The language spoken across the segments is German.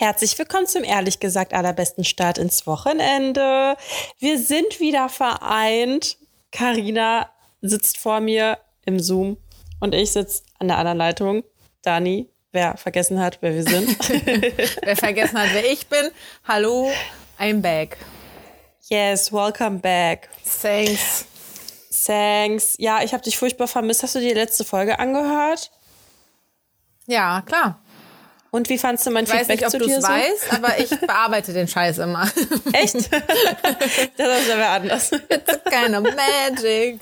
Herzlich willkommen zum ehrlich gesagt allerbesten Start ins Wochenende. Wir sind wieder vereint. Karina sitzt vor mir im Zoom und ich sitze an der anderen Leitung. Dani, wer vergessen hat, wer wir sind. wer vergessen hat, wer ich bin. Hallo, I'm back. Yes, welcome back. Thanks. Thanks. Ja, ich habe dich furchtbar vermisst. Hast du die letzte Folge angehört? Ja, klar. Und wie fandst du mein ich Feedback weiß nicht, ob zu dir so? weißt, aber ich bearbeite den Scheiß immer. Echt? das ist aber anders. It's of magic.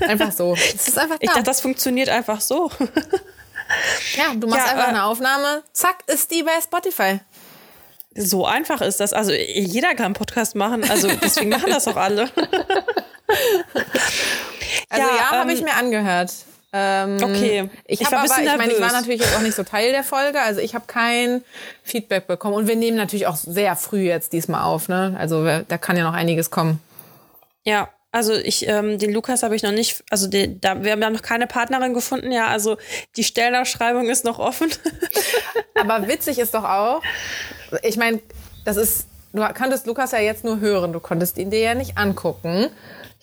Einfach so. Es ist einfach da. Ich dachte, das funktioniert einfach so. ja, du machst Ja, einfach äh, eine Aufnahme, zack, ist die bei Spotify. So einfach ist das. Also jeder kann einen Podcast machen. Also deswegen machen das auch alle. Also Ja, ja, habe ähm, ich mir angehört. Ähm, Okay. Ich, Ich aber, ich meine, ich war natürlich jetzt auch nicht so Teil der Folge, also ich habe kein Feedback bekommen. Und wir nehmen natürlich auch sehr früh jetzt diesmal auf, ne? Also da kann ja noch einiges kommen. Ja, also ich, ähm, den Lukas habe ich noch nicht, also den, da, wir haben noch keine Partnerin gefunden, ja, also die Stellenausschreibung ist noch offen. Aber witzig ist doch auch, ich meine, das ist, du konntest Lukas ja jetzt nur hören, du konntest ihn dir ja nicht angucken.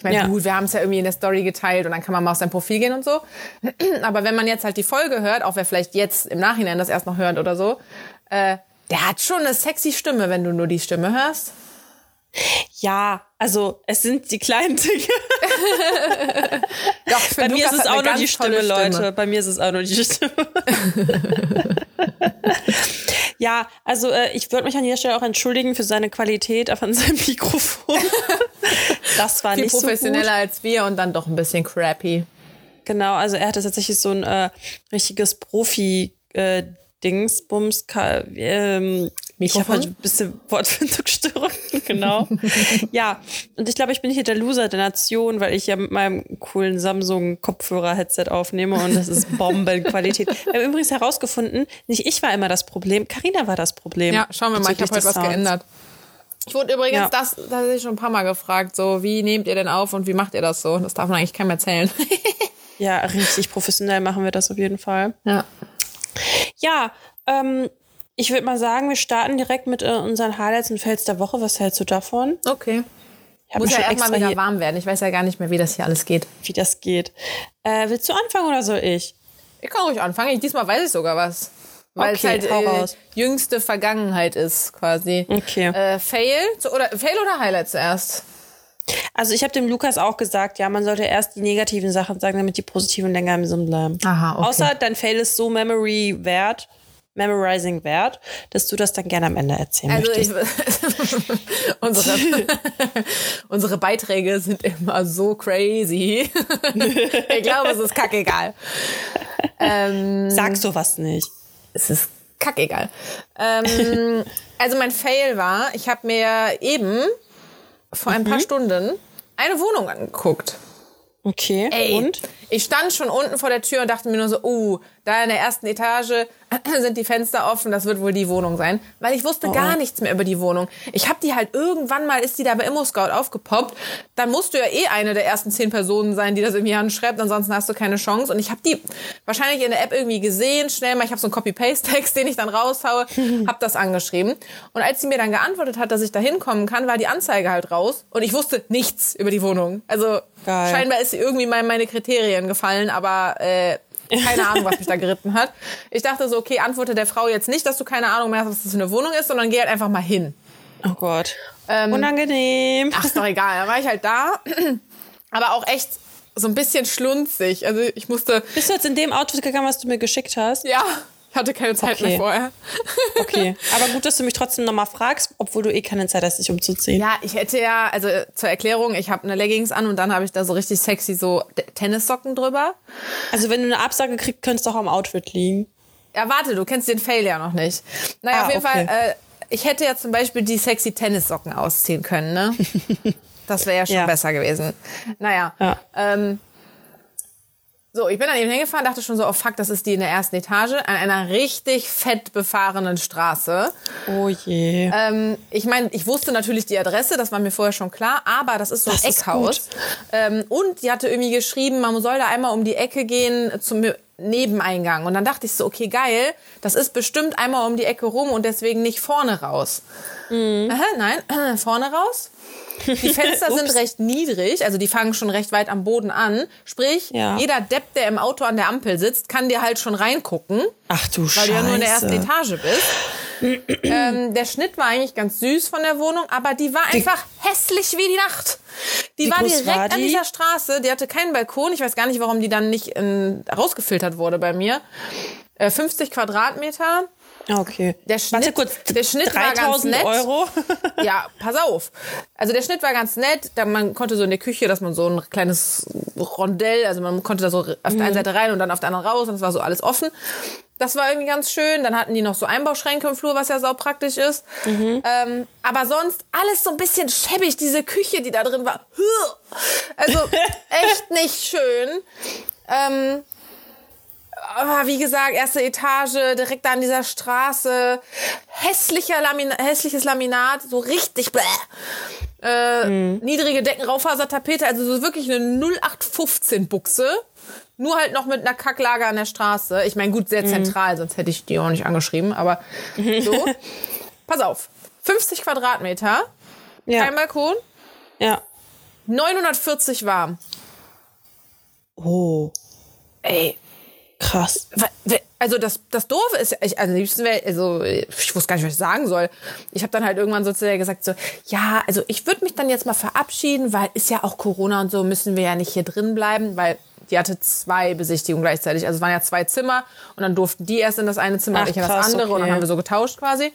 Ich meine, Ja. gut, wir haben es ja irgendwie in der Story geteilt und dann kann man mal auf sein Profil gehen und so. Aber wenn man jetzt halt die Folge hört, auch wer vielleicht jetzt im Nachhinein das erst noch hört oder so, äh, der hat schon eine sexy Stimme, wenn du nur die Stimme hörst. ja, also es sind die kleinen Dinge. Doch, Bei mir ist es auch nur die tolle Stimme, Leute. Bei mir ist es auch nur die Stimme. ja, also äh, ich würde mich an dieser Stelle auch entschuldigen für seine Qualität von seinem Mikrofon. das war Viel nicht so gut. professioneller als wir und dann doch ein bisschen crappy. Genau, also er hatte tatsächlich so ein äh, richtiges Profi äh, Dingsbums Ka- ähm, ich habe Mikrofon? halt ein bisschen Wortfindungsstörung, genau. ja, und ich glaube, ich bin hier der Loser der Nation, weil ich ja mit meinem coolen Samsung Kopfhörer-Headset aufnehme und das ist Bombenqualität. Wir haben übrigens herausgefunden, nicht ich war immer das Problem, Karina war das Problem. Ja, schauen wir mal, ich habe heute was Sounds. geändert. Ich wurde übrigens Ja. das, das habe ich schon ein paar Mal gefragt, so wie nehmt ihr denn auf und wie macht ihr das so? Das darf man eigentlich keinem erzählen. Ja, richtig professionell machen wir das auf jeden Fall. ja. Ja, ähm, ich würde mal sagen, wir starten direkt mit äh, unseren Highlights und Fails der Woche. Was hältst du davon? Okay. Ich Muss ja erstmal wieder warm werden. Ich weiß ja gar nicht mehr, wie das hier alles geht. wie das geht. Äh, willst du anfangen oder soll ich? Ich kann ruhig anfangen. Ich, diesmal weiß ich sogar was. Weil Okay, es halt äh, jüngste Vergangenheit ist, quasi. Okay. Äh, Fail? Oder, Fail oder Highlight zuerst? Also ich habe dem Lukas auch gesagt, ja, man sollte erst die negativen Sachen sagen, damit die positiven länger im Sinn bleiben. Aha, okay. Außer dein Fail ist so memory wert, memorizing wert, dass du das dann gerne am Ende erzählen Also möchtest. ich, unsere, unsere Beiträge sind immer so crazy. ich glaube, es ist kackegal. Ähm, Sag sowas nicht. es ist kackegal. Ähm, also mein Fail war, ich habe mir eben vor ein paar Stunden eine Wohnung angeguckt. Okay. Ey, Und? Ich stand schon unten vor der Tür und dachte mir nur so, uh, da in der ersten Etage sind die Fenster offen, das wird wohl die Wohnung sein. Weil ich wusste gar nichts mehr über die Wohnung. Ich habe die halt irgendwann mal, ist die da bei ImmoScout aufgepoppt. Dann musst du ja eh eine der ersten zehn Personen sein, die das irgendwie anschreibt, ansonsten hast du keine Chance. Und ich habe die wahrscheinlich in der App irgendwie gesehen, schnell mal, ich habe so einen Copy-Paste-Text, den ich dann raushaue, habe das angeschrieben. Und als sie mir dann geantwortet hat, dass ich da hinkommen kann, war die Anzeige halt raus und ich wusste nichts über die Wohnung. Also Geil. scheinbar ist sie irgendwie mal in meine Kriterien gefallen, aber äh, keine Ahnung, was mich da geritten hat. Ich dachte so, okay, antworte der Frau jetzt nicht, dass du keine Ahnung mehr hast, was das für eine Wohnung ist, sondern geh halt einfach mal hin. Oh Gott. Ähm, Unangenehm. Ach, ist doch egal. Dann war ich halt da, aber auch echt so ein bisschen schlunzig. Also ich musste, Bist du jetzt in dem Outfit gegangen, was du mir geschickt hast? ja, ich hatte keine Zeit Okay. mehr vorher. Okay. Aber gut, dass du mich trotzdem nochmal fragst, obwohl du eh keine Zeit hast, dich umzuziehen. Ja, ich hätte ja, also zur Erklärung, ich habe eine Leggings an und dann habe ich da so richtig sexy so Tennissocken drüber. Also wenn du eine Absage kriegst, könnte es doch am Outfit liegen. Ja, warte, du kennst den Fail ja noch nicht. Naja, Ah, auf jeden okay. Fall, äh, ich hätte ja zum Beispiel die sexy Tennissocken ausziehen können, ne? Das wäre ja schon Ja. besser gewesen. Naja, Ja. ähm, so, ich bin dann eben hingefahren, dachte schon so, oh fuck, das ist die in der ersten Etage, an einer richtig fett befahrenen Straße. Oh je. Ähm, ich meine, ich wusste natürlich die Adresse, das war mir vorher schon klar, aber das ist so ein Das ist Eckhaus. Ähm, und die hatte irgendwie geschrieben, man soll da einmal um die Ecke gehen zum Nebeneingang. Und dann dachte ich so, okay, geil, das ist bestimmt einmal um die Ecke rum und deswegen nicht vorne raus. Mhm. Aha, nein, vorne raus. Die Fenster sind recht niedrig, also die fangen schon recht weit am Boden an. Sprich, Ja. jeder Depp, der im Auto an der Ampel sitzt, kann dir halt schon reingucken, Ach du weil Scheiße. du ja nur in der ersten Etage bist. ähm, der Schnitt war eigentlich ganz süß von der Wohnung, aber die war einfach hässlich wie die Nacht. Die war direkt war an die? dieser Straße, die hatte keinen Balkon. Ich weiß gar nicht, warum die dann nicht in, rausgefiltert wurde bei mir. Äh, 50 Quadratmeter. Okay. Der Schnitt, Warte kurz, der Schnitt war ganz 3000 nett. Euro? Ja, pass auf. Also der Schnitt war ganz nett. Da man konnte so in der Küche, dass man so ein kleines Rondell, also man konnte da so auf der Mhm. einen Seite rein und dann auf der anderen raus und es war so alles offen. Das war irgendwie ganz schön. Dann hatten die noch so Einbauschränke im Flur, was ja sau praktisch ist. Mhm. Ähm, aber sonst alles so ein bisschen schäbig. Diese Küche, die da drin war. Also echt nicht schön. Ähm, aber wie gesagt, erste Etage, direkt da an dieser Straße. Hässlicher Lamin hässliches Laminat, so richtig bläh. Äh, Niedrige Decken, Raufasertapete, also so wirklich eine 0815 Buchse. Nur halt noch mit einer Kacklage an der Straße. Ich meine, gut, sehr zentral, sonst hätte ich die auch nicht angeschrieben, aber so. Pass auf. 50 Quadratmeter, Ja. kein Balkon, ja. 940 warm. Oh, Ey, krass. Also das, das Doofe ist, ich, also am liebsten wär, also ich wusste gar nicht, was ich sagen soll. Ich habe dann halt irgendwann so zu der gesagt, so, ja, also ich würde mich dann jetzt mal verabschieden, weil ist ja auch Corona und so, müssen wir ja nicht hier drin bleiben, weil die hatte zwei Besichtigungen gleichzeitig. Also es waren ja zwei Zimmer und dann durften die erst in das eine Zimmer Ach, und ich in das andere und dann okay. haben wir so getauscht quasi.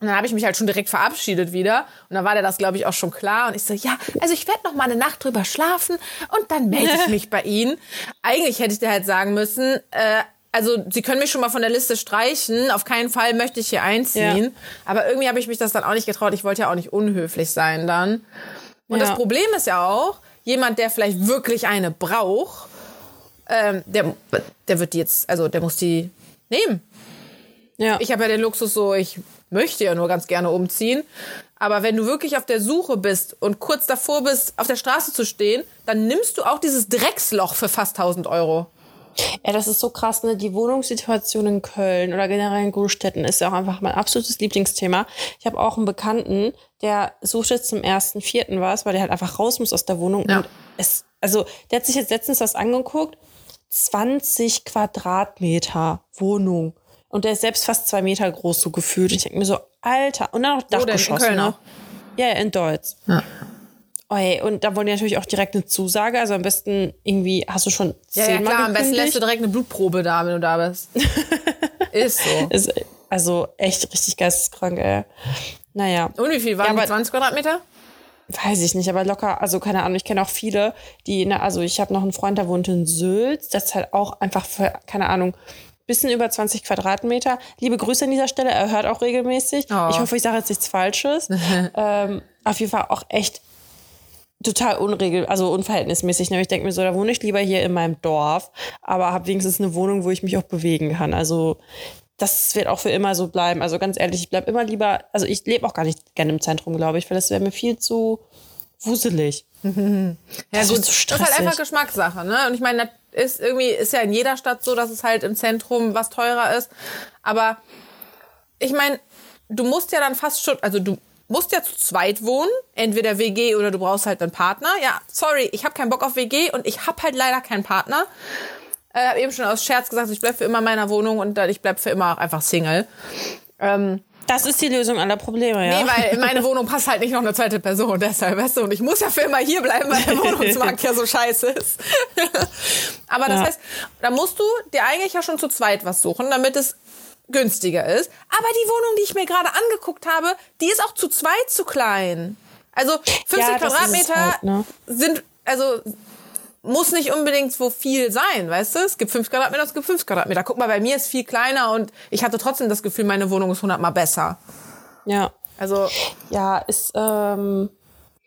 Und dann habe ich mich halt schon direkt verabschiedet wieder. Und dann war der das, glaube ich, auch schon klar. Und ich so, ja, also ich werde noch mal eine Nacht drüber schlafen und dann melde ich mich bei Ihnen. Eigentlich hätte ich dir halt sagen müssen, äh, also Sie können mich schon mal von der Liste streichen. Auf keinen Fall möchte ich hier einziehen. Ja. Aber irgendwie habe ich mich das dann auch nicht getraut. Ich wollte ja auch nicht unhöflich sein dann. Und Ja. das Problem ist ja auch, jemand, der vielleicht wirklich eine braucht, ähm, der, der wird die jetzt, also der muss die nehmen. Ja. Ich habe ja den Luxus so, ich möchte ja nur ganz gerne umziehen. Aber wenn du wirklich auf der Suche bist und kurz davor bist, auf der Straße zu stehen, dann nimmst du auch dieses Drecksloch für fast 1000 Euro. Ja, das ist so krass, ne? Die Wohnungssituation in Köln oder generell in Großstädten ist ja auch einfach mein absolutes Lieblingsthema. Ich habe auch einen Bekannten, der sucht jetzt zum ersten Vierten was, weil der halt einfach raus muss aus der Wohnung. Ja. Und es, also, der hat sich jetzt letztens was angeguckt. 20 Quadratmeter Wohnung. Und der ist selbst fast zwei Meter groß, so gefühlt. Ich denke mir so, Alter. Und dann noch Dachgeschoss, Köln ne? auch? Ja, ja, in Deutsch. Ja. Oi, und da wollen die natürlich auch direkt eine Zusage. Also am besten irgendwie hast du schon Ja, ja zehnmal klar, am besten lässt du direkt eine Blutprobe da, wenn du da bist. Ist so. Ist also echt richtig geisteskrank, ey. Naja, Und wie viel waren Ja, die aber- 20 Quadratmeter? weiß ich nicht, aber locker, also keine Ahnung, ich kenne auch viele, die, ne, also ich habe noch einen Freund, der wohnt in Sülz, das ist halt auch einfach für, keine Ahnung, bisschen über 20 Quadratmeter. Liebe Grüße an dieser Stelle, er hört auch regelmäßig. Oh. Ich hoffe, ich sage jetzt nichts Falsches. ähm, auf jeden Fall auch echt total unregel, also unverhältnismäßig. Ne? Ich denke mir so, da wohne ich lieber hier in meinem Dorf, aber habe wenigstens eine Wohnung, wo ich mich auch bewegen kann. Also das wird auch für immer so bleiben. Also ganz ehrlich, ich bleib immer lieber, also ich lebe auch gar nicht gerne im Zentrum, glaube ich, weil das wäre mir viel zu wuselig. Ja, Das gut, so das ist halt einfach Geschmackssache, ne? Und ich meine, ist irgendwie, ist ja in jeder Stadt so, dass es halt im Zentrum was teurer ist. Aber ich meine, du musst ja dann fast schon, also du musst ja zu zweit wohnen, entweder WG oder du brauchst halt einen Partner. Ja, sorry, ich habe keinen Bock auf WG und ich habe halt leider keinen Partner. Äh, hab eben schon aus Scherz gesagt, ich bleib für immer in meiner Wohnung und ich bleib für immer einfach Single. Ähm, Das ist die Lösung aller Probleme, ja. Nee, weil in meine Wohnung passt halt nicht noch eine zweite Person, deshalb, weißt du, und ich muss ja für immer hier bleiben, weil der Wohnungsmarkt ja so scheiße ist. Aber das Ja. heißt, da musst du dir eigentlich ja schon zu zweit was suchen, damit es günstiger ist. Aber die Wohnung, die ich mir gerade angeguckt habe, die ist auch zu zweit zu klein. Also 50 Ja, Quadratmeter halt, ne? sind, also muss nicht unbedingt so viel sein, weißt du? Es gibt 5 Quadratmeter, es gibt 5 Quadratmeter. Guck mal, bei mir ist viel kleiner und ich hatte trotzdem das Gefühl, meine Wohnung ist hundertmal besser. ja. Also Ja, ist, ähm,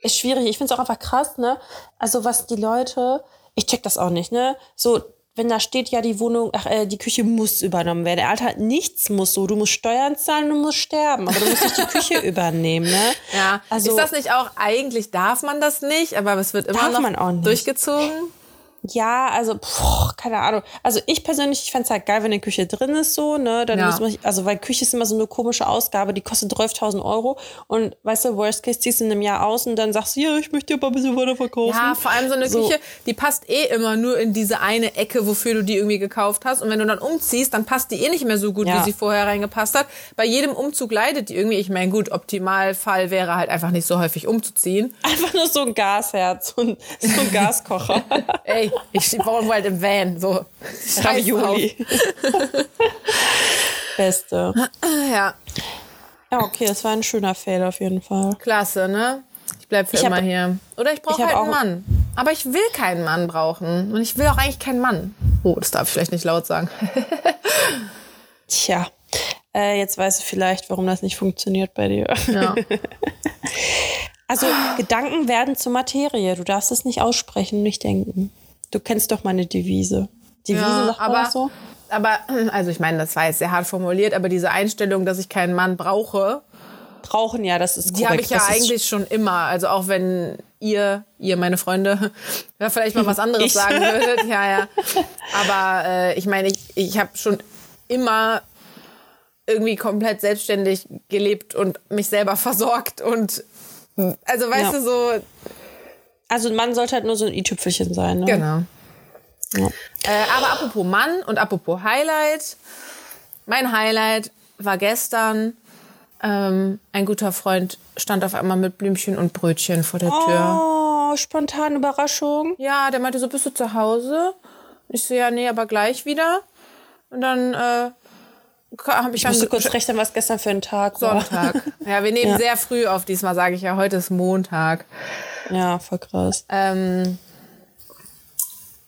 ist schwierig. Ich finde es auch einfach krass, ne? Also was die Leute, ich check das auch nicht, ne? So, wenn da steht ja die Wohnung, ach, äh, die Küche muss übernommen werden. Alter, nichts muss so. Du musst Steuern zahlen, du musst sterben, aber du musst nicht die Küche übernehmen, ne? Ja, also ist das nicht auch, eigentlich darf man das nicht, aber es wird immer noch durchgezogen? Ja, also, pff, keine Ahnung. Also ich persönlich, ich fände es halt geil, wenn die Küche drin ist so, ne? Dann Ja. muss man, also weil Küche ist immer so eine komische Ausgabe, die kostet 12.000 Euro. Und weißt du, worst case ziehst du in einem Jahr aus und dann sagst du, ja, ich möchte dir aber ein bisschen weiter verkaufen. Ja, vor allem so eine So. Küche, die passt eh immer nur in diese eine Ecke, wofür du die irgendwie gekauft hast. Und wenn du dann umziehst, dann passt die eh nicht mehr so gut, Ja. wie sie vorher reingepasst hat. Bei jedem Umzug leidet die irgendwie. Ich meine, gut, Optimalfall wäre halt einfach nicht so häufig umzuziehen. Einfach nur so ein Gasherz und so ein Gaskocher. Ey, ich wohne halt im Van, so. Ravioli. Beste. Ja, Ja, okay, das war ein schöner Fail auf jeden Fall. klasse, ne? Ich bleib für Ich hab- immer hier. Oder ich brauche hab halt einen Mann. Aber ich will keinen Mann brauchen. Und ich will auch eigentlich keinen Mann. Oh, das darf ich vielleicht nicht laut sagen. Tja, äh, jetzt weißt du vielleicht, warum das nicht funktioniert bei dir. Ja. Also Gedanken werden zur Materie. Du darfst es nicht aussprechen, nicht denken. Du kennst doch meine Devise. Devise Ja, sagt man aber, so? aber, also ich meine, das war jetzt sehr hart formuliert, aber diese Einstellung, dass ich keinen Mann brauche, Brauchen ja, das ist die habe ich ja Das eigentlich schon immer. Also auch wenn ihr, ihr meine Freunde, ja, vielleicht mal was anderes Ich. sagen würdet. Ja, ja. Aber äh, ich meine, ich, ich habe schon immer irgendwie komplett selbstständig gelebt und mich selber versorgt und also weißt Ja. du so, Also ein Mann sollte halt nur so ein i-Tüpfelchen sein. Ne? genau. Ja. Äh, aber apropos Mann und apropos Highlight. Mein Highlight war gestern. Ähm, ein guter Freund stand auf einmal mit Blümchen und Brötchen vor der Tür. Oh, spontane Überraschung. Ja, der meinte so, bist du zu Hause? Ich so, ja, nee, aber gleich wieder. Und dann äh, habe ich, Ich musste kurz rechnen, was gestern für ein Tag war. Sonntag. Ja, wir nehmen Ja. sehr früh auf. Diesmal sage ich ja, heute ist Montag. Ja, voll krass. Ähm,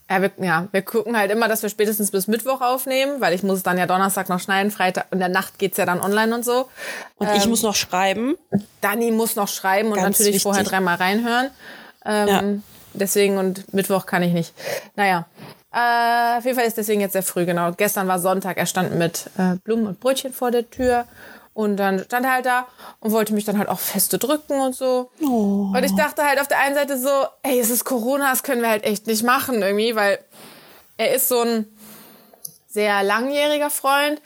ja, wir, ja, wir gucken halt immer, dass wir spätestens bis Mittwoch aufnehmen, weil ich muss es dann ja Donnerstag noch schneiden, Freitag in der Nacht geht's ja dann online und so. Und ich muss noch schreiben. Dani muss noch schreiben und Ganz natürlich wichtig. vorher dreimal reinhören. Ähm, Ja. Deswegen und Mittwoch kann ich nicht. Naja, äh, auf jeden Fall ist deswegen jetzt sehr früh, genau. Gestern war Sonntag, er stand mit äh, Blumen und Brötchen vor der Tür. Und dann stand er halt da und wollte mich dann halt auch feste drücken und so. Und ich dachte halt auf der einen Seite so, ey, es ist Corona, das können wir halt echt nicht machen irgendwie, weil er ist so ein sehr langjähriger Freund.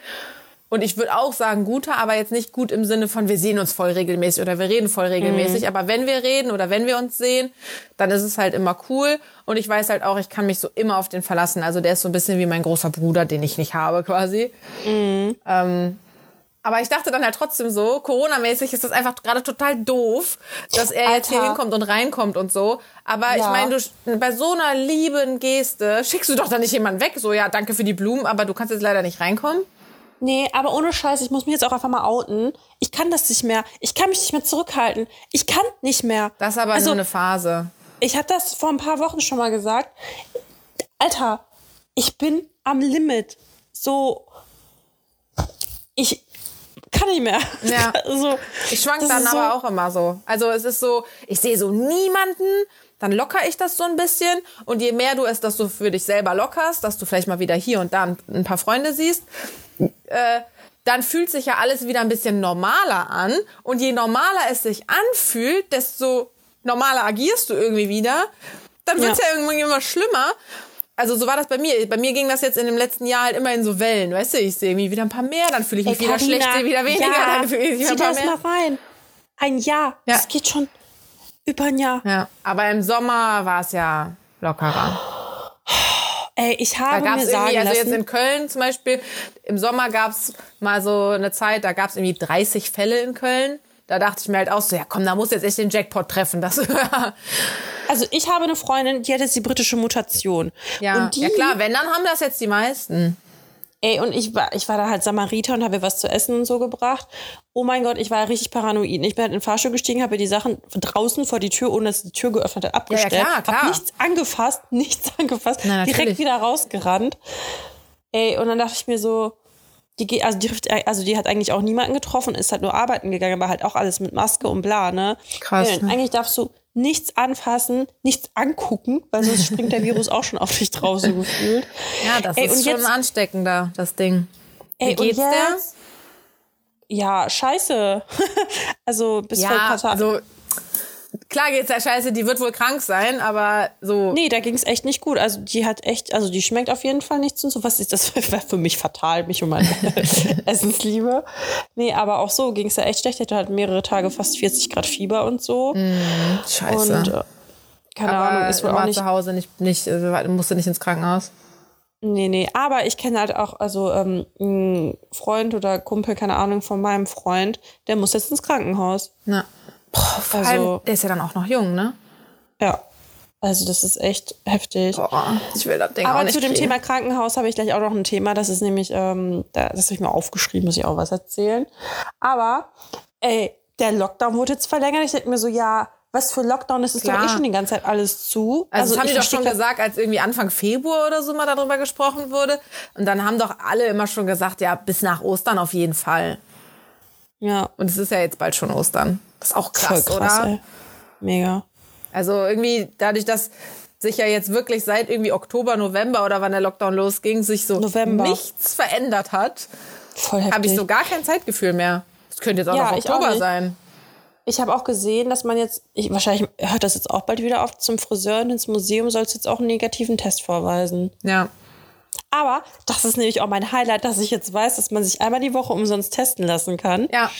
Und ich würde auch sagen, guter, aber jetzt nicht gut im Sinne von, wir sehen uns voll regelmäßig oder wir reden voll regelmäßig. Aber wenn wir reden oder wenn wir uns sehen, dann ist es halt immer cool. Und ich weiß halt auch, ich kann mich so immer auf den verlassen. Also der ist so ein bisschen wie mein großer Bruder, den ich nicht habe quasi. Ähm, aber ich dachte dann halt trotzdem so, Corona-mäßig ist das einfach gerade total doof, dass er jetzt hier Alter. hinkommt und reinkommt und so. Aber ich Ja. meine, du bei so einer lieben Geste schickst du doch dann nicht jemanden weg. So, ja, danke für die Blumen, aber du kannst jetzt leider nicht reinkommen. Nee, aber ohne Scheiß, ich muss mich jetzt auch einfach mal outen. Ich kann das nicht mehr. Ich kann mich nicht mehr zurückhalten. Ich kann nicht mehr. Das ist aber also, nur eine Phase. Ich habe das vor ein paar Wochen schon mal gesagt. Alter, ich bin am Limit. So, ich kann nicht mehr. Ja. so, Ich schwank dann ist so- aber auch immer so. Also es ist so, ich sehe so niemanden, dann locker ich das so ein bisschen. Und je mehr du es, dass du für dich selber lockerst, dass du vielleicht mal wieder hier und da ein, paar Freunde siehst, äh, dann fühlt sich ja alles wieder ein bisschen normaler an. Und je normaler es sich anfühlt, desto normaler agierst du irgendwie wieder. Dann wird's ja, Ja. irgendwie immer schlimmer. Also so war das bei mir. Bei mir ging das jetzt in dem letzten Jahr halt immer in so Wellen. Weißt du, ich sehe irgendwie wieder ein paar mehr, dann fühle ich mich Ey, wieder schlecht, sehe wieder weniger, ja, dann fühle ich mich wieder ein paar das mehr. mal rein. Ein Jahr. Ja. Das geht schon über ein Jahr. Ja, aber im Sommer war es ja lockerer. Ey, ich Da habe gab mir sagen irgendwie, also lassen, jetzt in Köln zum Beispiel, im Sommer gab es mal so eine Zeit, da gab es irgendwie 30 Fälle in Köln. Da dachte ich mir halt auch so, ja komm, da muss jetzt echt den Jackpot treffen. Das, also ich habe eine Freundin, die hat jetzt die britische Mutation. ja, und die, ja klar, wenn, dann haben das jetzt die meisten. Ey, und ich war, ich war da halt Samariter und habe ihr was zu essen und so gebracht. Oh mein Gott, ich war richtig paranoid. Ich bin halt in den Fahrstuhl gestiegen, habe ihr die Sachen draußen vor die Tür, ohne dass die Tür geöffnet hat, abgestellt. klar, klar. Hab nichts angefasst, nichts angefasst. Na, direkt wieder rausgerannt. Ey, und dann dachte ich mir so, die geht, also die, also die hat eigentlich auch niemanden getroffen, ist halt nur arbeiten gegangen, aber halt auch alles mit Maske und bla, ne? Krass, ne? Eigentlich darfst du nichts anfassen, nichts angucken, weil sonst springt der Virus auch schon auf dich drauf, so gefühlt. Ja, das Ey, ist schon jetzt- ansteckender, das Ding. Wie Ey, geht's dir? Ja, scheiße. also bis vor ein Ja, paar Tagen. also klar geht's der Scheiße, die wird wohl krank sein, aber so. Nee, da ging es echt nicht gut. Also die hat echt, also die schmeckt auf jeden Fall nichts und so. Was ist das war für mich fatal, mich um meine Essensliebe. Nee, aber auch so ging es ja echt schlecht. Die hatte halt mehrere Tage fast 40 Grad Fieber und so. Scheiße. Und äh, keine aber Ahnung, ist wohl auch nicht. zu Hause nicht, nicht, äh, musste nicht ins Krankenhaus. Nee, nee, aber ich kenne halt auch, also ähm, ein Freund oder Kumpel, keine Ahnung, von meinem Freund, der muss jetzt ins Krankenhaus. Na. Boah, vor Also- allem, der ist ja dann auch noch jung, ne? Ja. Also das ist echt heftig. Boah, ich will das Ding auch Aber nicht zu dem kriegen. Thema Krankenhaus habe ich gleich auch noch ein Thema. Das ist nämlich, ähm, da- das habe ich mir aufgeschrieben, muss ich auch was erzählen. Aber, ey, der Lockdown wurde jetzt verlängert. Ich denke mir so, ja, was für Lockdown ist es doch eh schon die ganze Zeit alles zu. Also, das haben ich die doch schon gesagt, als irgendwie Anfang Februar oder so mal darüber gesprochen wurde. Und dann haben doch alle immer schon gesagt, ja, bis nach Ostern auf jeden Fall. Ja, Und es ist ja jetzt bald schon Ostern. Das ist auch voll krass, krass, oder? ey. Mega. Also irgendwie dadurch, dass sich ja jetzt wirklich seit irgendwie Oktober, November oder wann der Lockdown losging, sich so November. nichts verändert hat, habe ich so gar kein Zeitgefühl mehr. Es könnte jetzt auch Ja, noch auch Oktober nicht. sein. Ich habe auch gesehen, dass man jetzt, ich, wahrscheinlich hört das jetzt auch bald wieder auf, zum Friseur und ins Museum soll es jetzt auch einen negativen Test vorweisen. Ja. Aber das ist nämlich auch mein Highlight, dass ich jetzt weiß, dass man sich einmal die Woche umsonst testen lassen kann. Ja.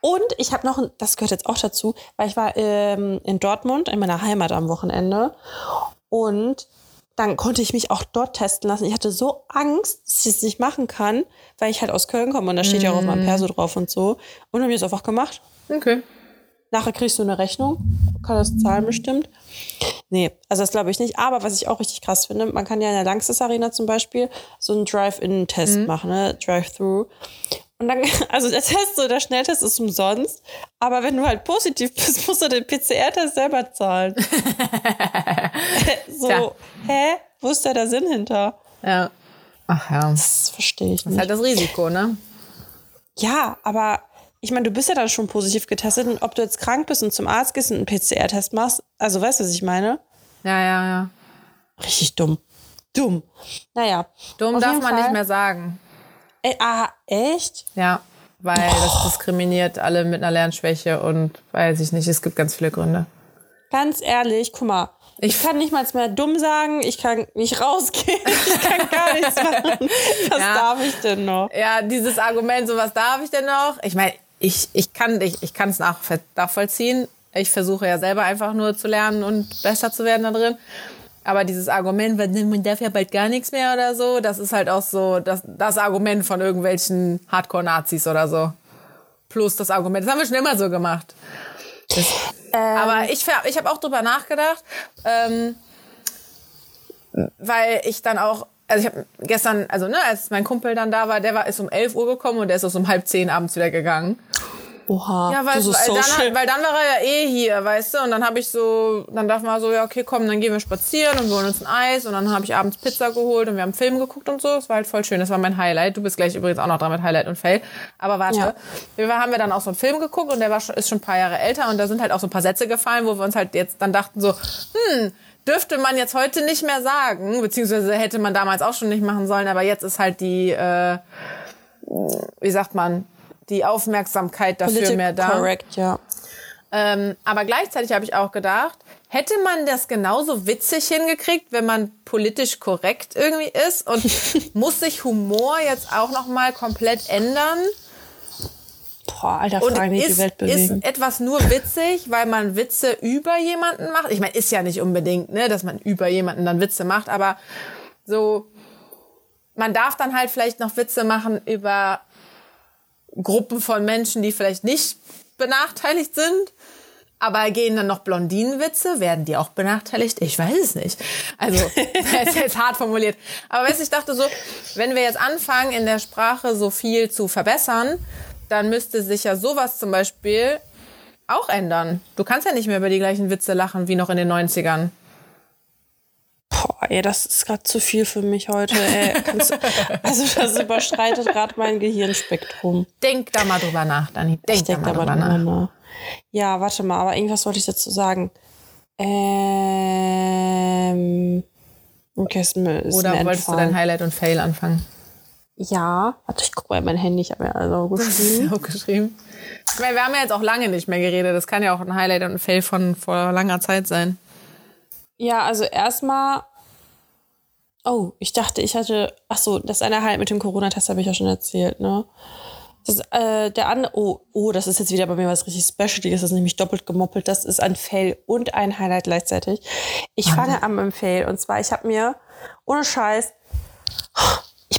Und ich habe noch, das gehört jetzt auch dazu, weil ich war ähm, in Dortmund, in meiner Heimat am Wochenende. Und dann konnte ich mich auch dort testen lassen. Ich hatte so Angst, dass ich es nicht machen kann, weil ich halt aus Köln komme und da steht ja auch auf meinem Perso drauf und so. Und habe ich das einfach gemacht. Okay. Nachher kriegst du eine Rechnung, kann das zahlen bestimmt. Nee, also das glaube ich nicht. Aber was ich auch richtig krass finde, man kann ja in der Langsys Arena zum Beispiel so einen Drive-In-Test machen, ne? Drive-Through. Und dann, also der Test, so der Schnelltest ist umsonst. Aber wenn du halt positiv bist, musst du den PCR-Test selber zahlen. so, Tja. hä? Wo ist da der Sinn hinter? Ja. Ach ja. Das Das verstehe ich ist nicht. halt das Risiko, ne? Ja, aber ich meine, du bist ja dann schon positiv getestet und ob du jetzt krank bist und zum Arzt gehst und einen PCR-Test machst, also weißt du, was ich meine? Ja, ja, ja. Richtig dumm. Dumm. Naja. Dumm darf man Fall- nicht mehr sagen. Ey, ah, echt? Ja. Weil das diskriminiert alle mit einer Lernschwäche und weiß ich nicht, es gibt ganz viele Gründe. Ganz ehrlich, guck mal. Ich, kann nicht mal mehr dumm sagen, ich kann nicht rausgehen, ich kann gar nichts machen. Was Ja. darf ich denn noch? Ja, dieses Argument, so was darf ich denn noch? Ich meine, ich, ich kann ich, ich kann es nach, nachvollziehen. Ich versuche ja selber einfach nur zu lernen und besser zu werden da drin. Aber dieses Argument, man darf ja bald gar nichts mehr oder so, das ist halt auch so das, das Argument von irgendwelchen Hardcore-Nazis oder so. Plus das Argument, das haben wir schon immer so gemacht. Das, aber ich, ich habe auch drüber nachgedacht, ähm, weil ich dann auch, also ich habe gestern, also ne, als mein Kumpel dann da war, der war ist um 11 Uhr gekommen und der ist aus um halb zehn abends wieder gegangen. Oha. Ja, weil, du so weil, social. dann, weil dann war er ja eh hier, weißt du, und dann habe ich so, dann dachte man so, ja okay, komm, dann gehen wir spazieren und wir holen uns ein Eis und dann habe ich abends Pizza geholt und wir haben einen Film geguckt und so. Das war halt voll schön. Das war mein Highlight. Du bist gleich übrigens auch noch dran mit Highlight und Fail. Aber warte, Ja. wir haben wir dann auch so einen Film geguckt und der war schon, ist schon ein paar Jahre älter und da sind halt auch so ein paar Sätze gefallen, wo wir uns halt jetzt dann dachten so, hm, dürfte man jetzt heute nicht mehr sagen, beziehungsweise hätte man damals auch schon nicht machen sollen, aber jetzt ist halt die, äh, wie sagt man, die Aufmerksamkeit dafür Politic mehr da. correct, ja. Ähm, aber gleichzeitig habe ich auch gedacht, hätte man das genauso witzig hingekriegt, wenn man politisch korrekt irgendwie ist und muss sich Humor jetzt auch noch mal komplett ändern Boah, alter und Fragen, die die ist, Welt bewegen. ist etwas nur witzig, weil man Witze über jemanden macht? Ich meine, ist ja nicht unbedingt, ne, dass man über jemanden dann Witze macht, aber so man darf dann halt vielleicht noch Witze machen über Gruppen von Menschen, die vielleicht nicht benachteiligt sind. Aber gehen dann noch Blondinenwitze? Werden die auch benachteiligt? Ich weiß es nicht. Also, das ist jetzt hart formuliert. Aber weißt, du, ich dachte so, wenn wir jetzt anfangen, in der Sprache so viel zu verbessern, dann müsste sich ja sowas zum Beispiel auch ändern. Du kannst ja nicht mehr über die gleichen Witze lachen wie noch in den 90ern. Boah, ey, das ist gerade zu viel für mich heute. Ey. Du- Also das überschreitet gerade mein Gehirnspektrum. Denk da mal drüber nach, Dani. Denk, Ich denke da da mal mal drüber drüber nach. nach. Ja, warte mal, aber irgendwas wollte ich dazu sagen. Ähm. Okay, ist mir, ist Oder mir wolltest du dein Highlight und Fail anfangen? Ja, warte, ich guck mal in mein Handy, ich habe mir also geschrieben. auch geschrieben. Ich meine, wir haben ja jetzt auch lange nicht mehr geredet. Das kann ja auch ein Highlight und ein Fail von vor langer Zeit sein. Ja, also erstmal. Oh, ich dachte, ich hatte. Ach so, das eine Highlight mit dem Corona-Test habe ich ja schon erzählt, ne? Das, äh, der andere, oh, oh, das ist jetzt wieder bei mir was richtig Specialiges, das ist nämlich doppelt gemoppelt. Das ist ein Fail und ein Highlight gleichzeitig. Ich fange an mit dem Fail und zwar, ich habe mir, ohne Scheiß,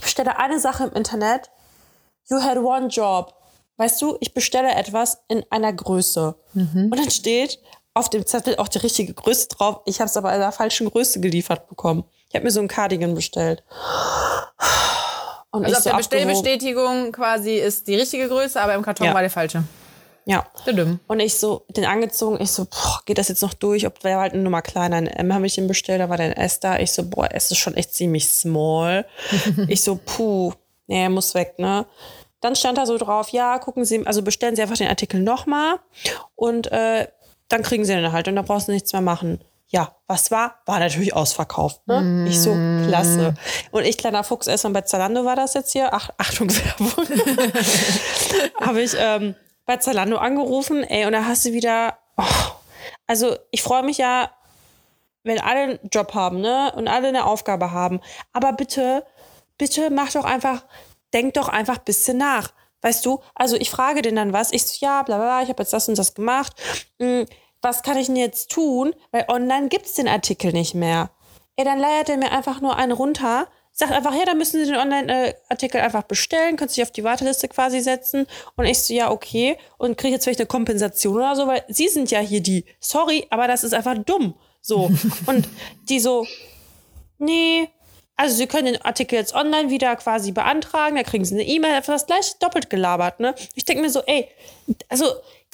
bestelle eine Sache im Internet. You had one job. Weißt du, ich bestelle etwas in einer Größe. Und dann steht auf dem Zettel auch die richtige Größe drauf. Ich habe es aber in der falschen Größe geliefert bekommen. Ich habe mir so ein Cardigan bestellt. Und Also auf so der. Bestellbestätigung quasi ist die richtige Größe, aber im Karton Ja. war der falsche. Ja. Und ich so, den angezogen, ich so, boah, geht das jetzt noch durch? Ob der war halt eine Nummer kleiner. Ein M habe ich den bestellt, da war der ein S da. Ich so, boah, S ist schon echt ziemlich small. ich so, puh, nee, muss weg, ne? Dann stand da so drauf, ja, gucken Sie, also bestellen Sie einfach den Artikel nochmal und äh, dann kriegen Sie den halt und da brauchst du nichts mehr machen. Ja, was war? War natürlich ausverkauft. Ne? Ich so, klasse. Und ich, kleiner Fuchs, erstmal bei Zalando war das jetzt hier. Ach, Achtung, Werbung. habe ich ähm, bei Zalando angerufen, ey, und da hast du wieder, oh, also ich freue mich ja, wenn alle einen Job haben, ne, und alle eine Aufgabe haben, aber bitte, bitte mach doch einfach, denk doch einfach ein bisschen nach. Weißt du, also ich frage den dann was, ich so, ja, bla bla, bla, ich habe jetzt das und das gemacht. Hm, was kann ich denn jetzt tun? Weil online gibt's den Artikel nicht mehr. Ey, dann leiert er mir einfach nur einen runter, sagt einfach, ja, dann müssen Sie den Online-Artikel einfach bestellen, können sich auf die Warteliste quasi setzen. Und ich so, ja, okay. Und kriege jetzt vielleicht eine Kompensation oder so, weil Sie sind ja hier die. Sorry, aber das ist einfach dumm. So. Und die so, nee, also Sie können den Artikel jetzt online wieder quasi beantragen, da kriegen Sie eine E-Mail, einfach das gleiche doppelt gelabert, ne? Ich denke mir so, ey, also,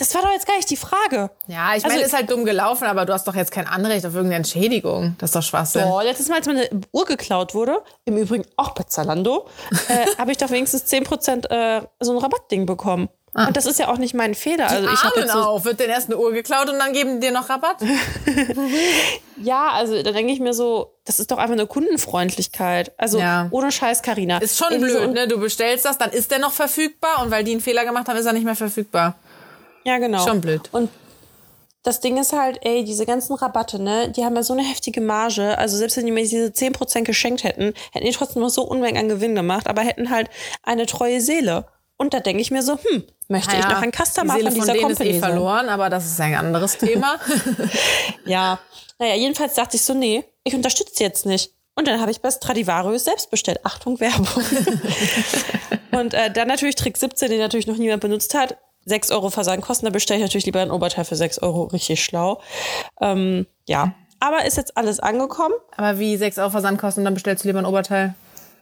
das war doch jetzt gar nicht die Frage. Ja, ich Also- meine, ist halt dumm gelaufen, aber du hast doch jetzt kein Anrecht auf irgendeine Entschädigung. Das ist doch Schwachsinn. Boah, letztes Mal, als meine Uhr geklaut wurde, im Übrigen auch bei Zalando, äh, habe ich doch wenigstens 10% äh, so ein Rabattding bekommen. Und das ist ja auch nicht mein Fehler. Also ich habe so, auf, wird denn erst eine Uhr geklaut und dann geben die dir noch Rabatt? ja, also da denke ich mir so, das ist doch einfach eine Kundenfreundlichkeit. Also Ja. ohne Scheiß, Karina. Ist schon blöd, ne? Du bestellst das, dann ist der noch verfügbar und weil die einen Fehler gemacht haben, ist er nicht mehr verfügbar. Ja, genau. Schon blöd. Und das Ding ist halt, ey, diese ganzen Rabatte, ne, die haben ja so eine heftige Marge. Also selbst wenn die mir diese 10% geschenkt hätten, hätten die trotzdem noch so Unmengen an Gewinn gemacht, aber hätten halt eine treue Seele. Und da denke ich mir so, hm, möchte ich Naja, noch ein Customer die Seele von von dieser denen Company ist eh verloren, aber das ist ein anderes Thema. Ja, naja, jedenfalls dachte ich so, nee, ich unterstütze jetzt nicht. Und dann habe ich bei Stradivarius selbst bestellt. Achtung, Werbung. und äh, dann natürlich Trick 17, den natürlich noch niemand benutzt hat. 6 Euro Versandkosten, da bestelle ich natürlich lieber ein Oberteil für 6 Euro. Richtig schlau. Ähm, ja, aber ist jetzt alles angekommen. aber wie 6 Euro Versandkosten, dann bestellst du lieber ein Oberteil.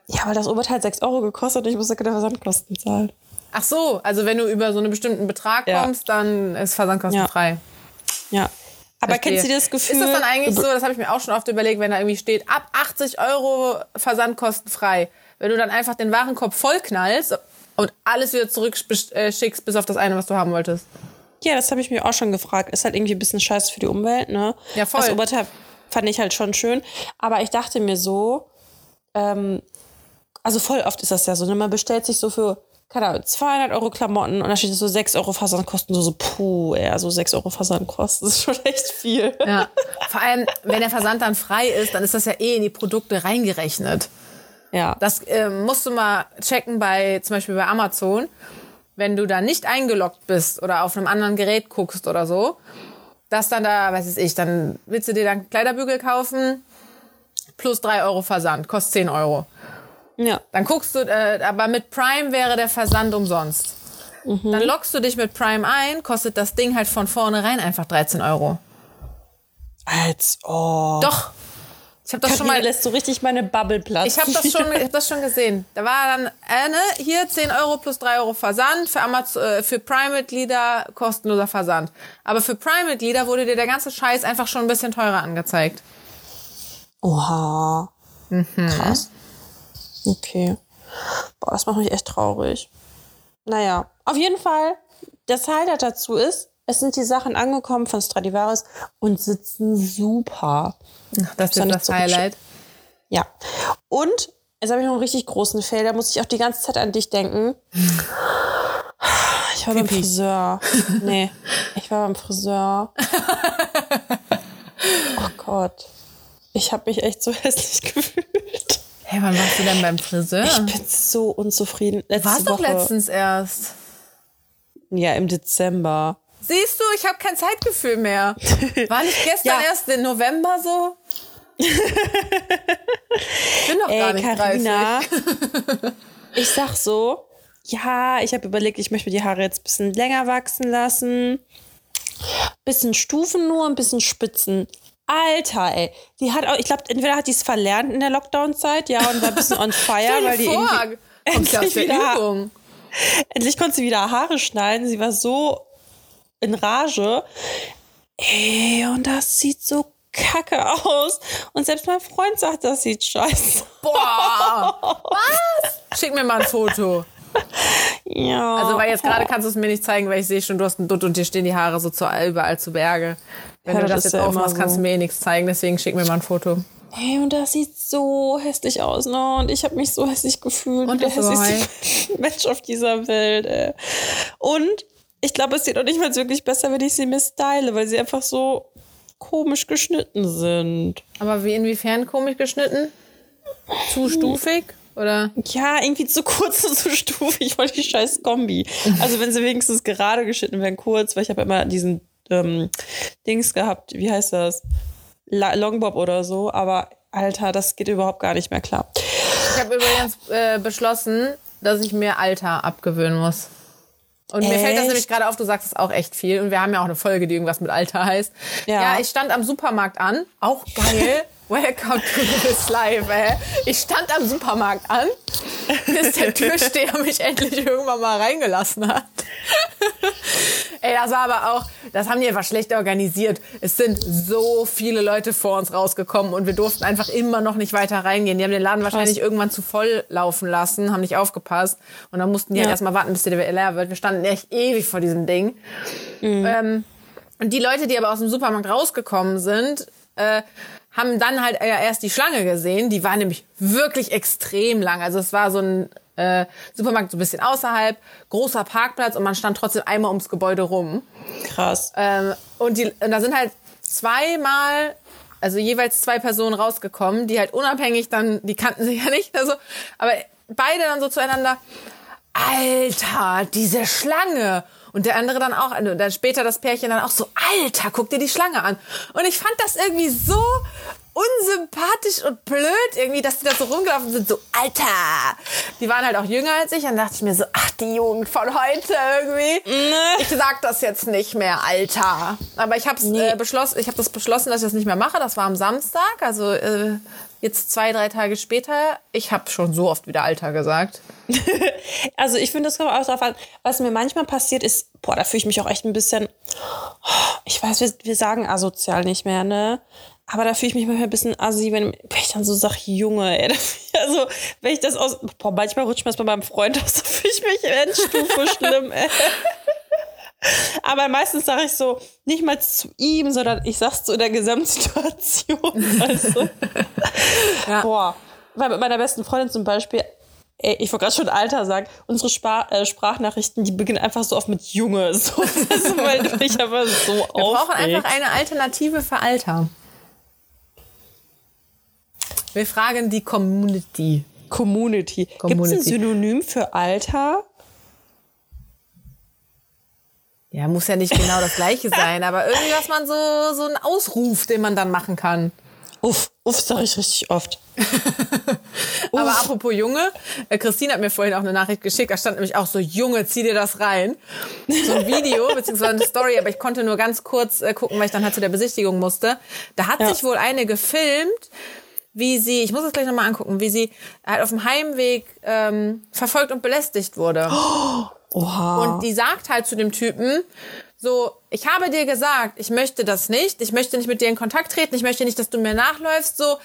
Ja, weil das Oberteil 6 Euro gekostet und ich musste keine Versandkosten zahlen. Ach so, also wenn du über so einen bestimmten Betrag Ja. kommst, dann ist versandkostenfrei. Ja. Aber Verstehe. kennst du das Gefühl? Ist das dann eigentlich so, das habe ich mir auch schon oft überlegt, wenn da irgendwie steht, ab 80 Euro versandkostenfrei. Wenn du dann einfach den Warenkorb vollknallst und alles wieder zurückschickst, bis auf das eine, was du haben wolltest. Ja, das habe ich mir auch schon gefragt. Ist halt irgendwie ein bisschen scheiße für die Umwelt, ne? Ja, voll. Das Oberteil fand ich halt schon schön. Aber ich dachte mir so, ähm, also voll oft ist das ja so, ne? Man bestellt sich so für, keine Ahnung, 200 Euro Klamotten und da steht so 6 Euro Versandkosten. So, so puh, ja, so 6 Euro Versandkosten. Das ist schon echt viel. Ja. Vor allem, wenn der Versand dann frei ist, dann ist das ja eh in die Produkte reingerechnet. Ja. Das äh, musst du mal checken bei, zum Beispiel bei Amazon. Wenn du da nicht eingeloggt bist oder auf einem anderen Gerät guckst oder so, dass dann da, weiß ich, dann willst du dir dann Kleiderbügel kaufen, plus 3 Euro Versand, kostet 10 Euro. ja. Dann guckst du, äh, aber mit Prime wäre der Versand umsonst. Dann loggst du dich mit Prime ein, kostet das Ding halt von vornherein einfach 13 Euro. Als, oh. Doch. Ich habe das schon Karina mal lässt so richtig meine Bubble platzen. Ich habe das, schon- ich hab das schon gesehen. Da war dann, äh, ne, hier 10 Euro plus 3 Euro Versand. Für, Amazon, äh, für Prime-Mitglieder kostenloser Versand. Aber für Prime-Mitglieder wurde dir der ganze Scheiß einfach schon ein bisschen teurer angezeigt. Oha. Krass. Okay. Boah, das macht mich echt traurig. Naja, auf jeden Fall, das Highlight dazu ist, es sind die Sachen angekommen von Stradivarius und sitzen super. Das ist das so Highlight. Ja. Und Jetzt habe ich noch einen richtig großen Fail, da muss ich auch die ganze Zeit an dich denken. Ich war beim Pipi. Friseur. Nee, ich war beim Friseur. Oh Gott. Ich habe mich echt so hässlich gefühlt. Hey, wann warst du denn beim Friseur? Ich bin so unzufrieden. Letzte Warst doch Woche. letztens erst. Ja, im Dezember. Siehst du, ich habe kein Zeitgefühl mehr. War nicht gestern Ja. erst im November so? Ich bin gar Ey, nicht Carina, 30. ich sag so, ja, ich habe überlegt, ich möchte mir die Haare jetzt ein bisschen länger wachsen lassen. Bisschen Stufen nur, ein bisschen Spitzen. Alter, ey. Die hat auch, ich glaube, entweder hat die es verlernt in der Lockdown-Zeit, ja, und war ein bisschen on fire, weil die vor, irgendwie, endlich der wieder- Übung. endlich konnte sie wieder Haare schneiden. Sie war so in Rage. Ey, und das sieht so kacke aus. Und selbst mein Freund sagt, das sieht scheiße. Boah! Was? Schick mir mal ein Foto. Ja. Also, weil jetzt gerade kannst du es mir nicht zeigen, weil ich sehe schon, du hast einen Dutt und dir stehen die Haare so zu, überall zu Berge. Wenn Ja, du das das jetzt aufmachst, immer kannst so. du mir eh nichts zeigen, deswegen schick mir mal ein Foto. Ey, und das sieht so hässlich aus, ne? Und ich habe mich so hässlich gefühlt. Und der hässlichste Mensch auf dieser Welt, ey. Und ich glaube, es sieht auch nicht mal wirklich besser, wenn ich sie mir style, weil sie einfach so komisch geschnitten sind. Aber wie inwiefern komisch geschnitten? Zu stufig? Oder? Ja, irgendwie zu kurz und zu stufig voll die scheiß Kombi. Also wenn sie wenigstens gerade geschnitten wären, kurz, weil ich habe immer diesen ähm, Dings gehabt, wie heißt das? La Longbob oder so, aber Alter, das geht überhaupt gar nicht mehr klar. Ich habe übrigens äh, beschlossen, dass ich mir Alter abgewöhnen muss. Und mir fällt das Echt? nämlich gerade auf, du sagst es auch echt viel. Und wir haben ja auch eine Folge, die irgendwas mit Alter heißt. Ja. Ja, ich stand am Supermarkt an. Auch geil. Welcome to this life, ey. Ich stand am Supermarkt an, bis der Türsteher mich endlich irgendwann mal reingelassen hat. Ey, das war aber auch, das haben die einfach schlecht organisiert. Es sind so viele Leute vor uns rausgekommen und wir durften einfach immer noch nicht weiter reingehen. Die haben den Laden wahrscheinlich irgendwann zu voll laufen lassen, haben nicht aufgepasst und dann mussten die halt Ja. erstmal warten, bis der leer wird. Wir standen echt ewig vor diesem Ding. Ähm, und die Leute, die aber aus dem Supermarkt rausgekommen sind, äh, haben dann halt ja erst die Schlange gesehen. Die war nämlich wirklich extrem lang. Also es war so ein äh, Supermarkt so ein bisschen außerhalb, großer Parkplatz und man stand trotzdem einmal ums Gebäude rum. Krass. Ähm, und, die, und da sind halt zweimal, also jeweils zwei Personen rausgekommen, die halt unabhängig dann, die kannten sich ja nicht, also, aber beide dann so zueinander, Alter, diese Schlange. Und der andere dann auch, und dann später das Pärchen dann auch so, Alter, guck dir die Schlange an. Und ich fand das irgendwie so unsympathisch und blöd irgendwie, dass die da so rumgelaufen sind, so, Alter. Die waren halt auch jünger als ich, dann dachte ich mir so, ach, die Jugend von heute irgendwie. Ich sag das jetzt nicht mehr, Alter. Aber ich habe äh, beschlossen, ich habe das beschlossen, dass ich das nicht mehr mache. Das war am Samstag, also äh, jetzt zwei, drei Tage später. Ich habe schon so oft wieder Alter gesagt. Also ich finde, das kommt auch drauf an. Was mir manchmal passiert ist, boah, da fühle ich mich auch echt ein bisschen, ich weiß, wir, wir sagen asozial nicht mehr, ne? Aber da fühle ich mich manchmal ein bisschen assi, wenn, wenn ich dann so sage, Junge, ey. Also, wenn ich das aus, boah, manchmal rutscht mir das bei meinem Freund aus, da fühle ich mich Endstufe schlimm, ey. Aber meistens sage ich so, nicht mal zu ihm, sondern ich sag's so in der Gesamtsituation. Weißt du? Boah. Weil mit meiner besten Freundin zum Beispiel, ey, ich wollte gerade schon Alter sagen, unsere Spar äh, Sprachnachrichten, die beginnen einfach so oft mit Junge. So, weißt du, weil aber so Wir brauchen aufregst. einfach eine Alternative für Alter. Wir fragen die Community. Community. Gibt es Community. ein Synonym für Alter? Ja, muss ja nicht genau das gleiche sein, aber irgendwie, was man so, so einen Ausruf, den man dann machen kann. Uff, uff, sag ich richtig oft. Aber apropos Junge, äh, Christine hat mir vorhin auch eine Nachricht geschickt, da stand nämlich auch so, Junge, zieh dir das rein. So ein Video, beziehungsweise eine Story, aber ich konnte nur ganz kurz äh, gucken, weil ich dann halt zu der Besichtigung musste. Da hat Ja. sich wohl eine gefilmt, wie sie, ich muss das gleich nochmal angucken, wie sie halt auf dem Heimweg ähm, verfolgt und belästigt wurde. Oha. Und die sagt halt zu dem Typen, so, ich habe dir gesagt, ich möchte das nicht, ich möchte nicht mit dir in Kontakt treten, ich möchte nicht, dass du mir nachläufst, so,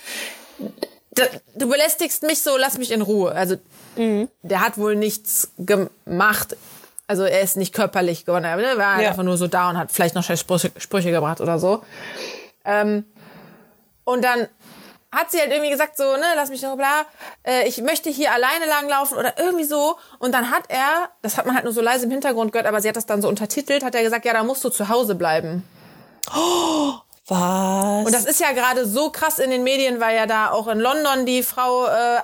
du belästigst mich so, lass mich in Ruhe. Also, der hat wohl nichts gemacht. Also, er ist nicht körperlich geworden, er war halt Ja. einfach nur so da und hat vielleicht noch Sprüche, Sprüche gebracht oder so. Ähm, und dann hat sie halt irgendwie gesagt so, ne, lass mich doch bla, äh, ich möchte hier alleine langlaufen oder irgendwie so. Und dann hat er, das hat man halt nur so leise im Hintergrund gehört, aber sie hat das dann so untertitelt, hat er gesagt, ja, da musst du zu Hause bleiben. Was? Und das ist ja gerade so krass in den Medien, weil ja da auch in London die Frau äh,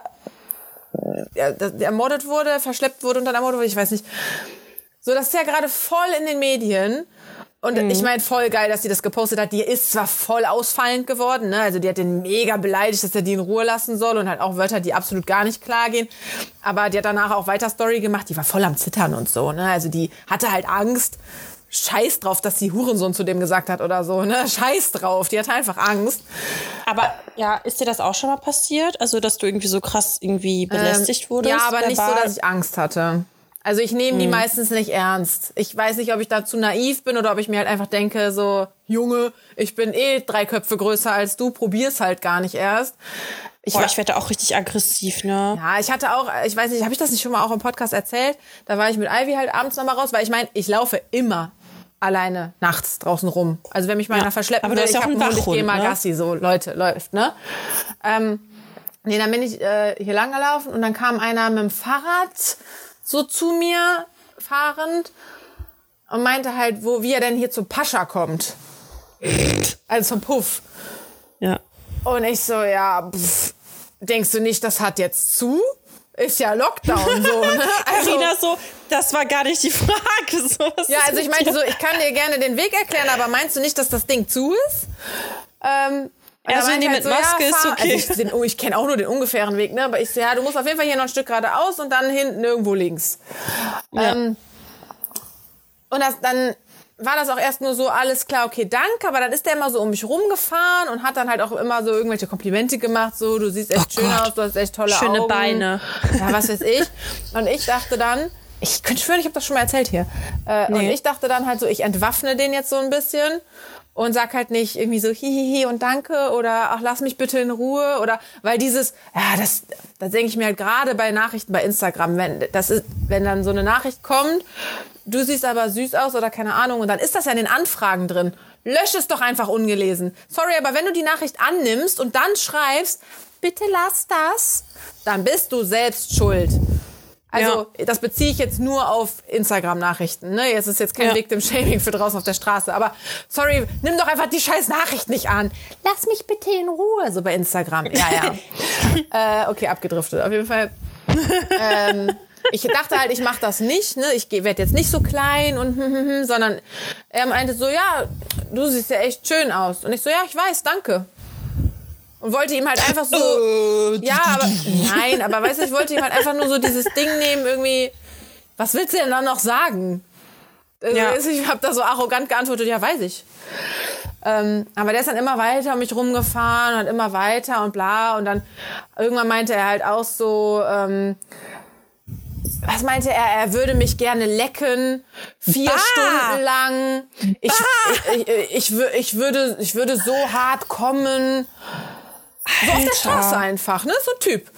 ermordet wurde, verschleppt wurde und dann ermordet wurde, ich weiß nicht. So, das ist ja gerade voll in den Medien. Und ich meine, voll geil, dass sie das gepostet hat. Die ist zwar voll ausfallend geworden, ne? Also die hat den mega beleidigt, dass er die in Ruhe lassen soll und halt auch Wörter, die absolut gar nicht klar gehen. Aber die hat danach auch weiter Story gemacht. Die war voll am Zittern und so, ne? Also die hatte halt Angst. Scheiß drauf, dass sie Hurensohn zu dem gesagt hat oder so, ne? Scheiß drauf. Die hatte einfach Angst. aber ja, ist dir das auch schon mal passiert? Also, dass du irgendwie so krass irgendwie belästigt wurdest? Ähm, Ja, aber nicht so, verbal? dass ich Angst hatte. Also ich nehme die meistens nicht ernst. Ich weiß nicht, ob ich da zu naiv bin oder ob ich mir halt einfach denke, so, Junge, ich bin eh drei Köpfe größer als du, probier's halt gar nicht erst. Ich, Boah, war, ich werde auch richtig aggressiv, ne? ja, ich hatte auch, ich weiß nicht, habe ich das nicht schon mal auch im Podcast erzählt? Da war ich mit Ivy halt abends nochmal raus, weil ich meine, ich laufe immer alleine nachts draußen rum. Also wenn mich mal Ja, einer verschleppen du will, ich ja auch habe einen Hund, ich gehe mal ne? Gassi, so Leute, läuft, ne? Ähm, nee, dann bin ich äh, hier lang gelaufen und dann kam einer mit dem Fahrrad so zu mir fahrend und meinte halt, wo wie er denn hier zum Pascha kommt. Also zum Puff. Ja. Und ich so, ja, pff, denkst du nicht, das hat jetzt zu? Ist ja Lockdown so, ne? Also, Carina so, das war gar nicht die Frage. So, ja, also ich meinte so, ich kann dir gerne den Weg erklären, aber meinst du nicht, dass das Ding zu ist? Ähm, und Ja, so, meinte nee, halt mit Maske ist fahr- okay. Also ich den- oh, ich kenne auch nur den ungefähren Weg, ne? Aber ich so, ja, du musst auf jeden Fall hier noch ein Stück geradeaus und dann hinten irgendwo links. Ja. Ähm, und das, dann war das auch erst nur so, alles klar, okay, danke, aber dann ist der immer so um mich rumgefahren und hat dann halt auch immer so irgendwelche Komplimente gemacht, so, du siehst echt Oh schön Gott. aus, du hast echt tolle Schöne Augen. Beine. Ja, was weiß ich. Und ich dachte dann, ich könnte schwören, ich habe das schon mal erzählt hier. Äh, Und Nee. ich dachte dann halt so, ich entwaffne den jetzt so ein bisschen und sag halt nicht irgendwie so hihihi und danke oder ach lass mich bitte in Ruhe oder weil dieses ja das das denke ich mir halt gerade bei Nachrichten bei Instagram wenn das ist wenn dann so eine Nachricht kommt du siehst aber süß aus oder keine Ahnung und dann ist das ja in den Anfragen drin. Lösch es doch einfach ungelesen. Sorry aber wenn du die Nachricht annimmst und dann schreibst bitte lass das dann bist du selbst schuld also, das beziehe ich jetzt nur auf Instagram-Nachrichten. Ne? Jetzt ist jetzt kein Ja. Victim-Shaming für draußen auf der Straße. Aber sorry, nimm doch einfach die scheiß Nachricht nicht an. Lass mich bitte in Ruhe, so bei Instagram. Ja, ja. äh, okay, abgedriftet. Auf jeden Fall. ähm, ich dachte halt, ich mache das nicht. Ne? Ich werde jetzt nicht so klein und hm, hm, hm, sondern er meinte so, ja, du siehst ja echt schön aus. Und ich so, ja, ich weiß, danke. Und wollte ihm halt einfach so. ja, aber. Nein, aber weißt du, ich wollte ihm halt einfach nur so dieses Ding nehmen, irgendwie. Was willst du denn dann noch sagen? Also, Ja. Ich habe da so arrogant geantwortet, ja, weiß ich. Ähm, aber der ist dann immer weiter um mich rumgefahren und immer weiter und bla. Und dann irgendwann meinte er halt auch so, ähm, was meinte er? Er würde mich gerne lecken, vier Bah! Stunden lang. Ich, ich, ich, ich, ich, würde, ich würde so hart kommen. So auf der Straße einfach, ne? So ein Typ.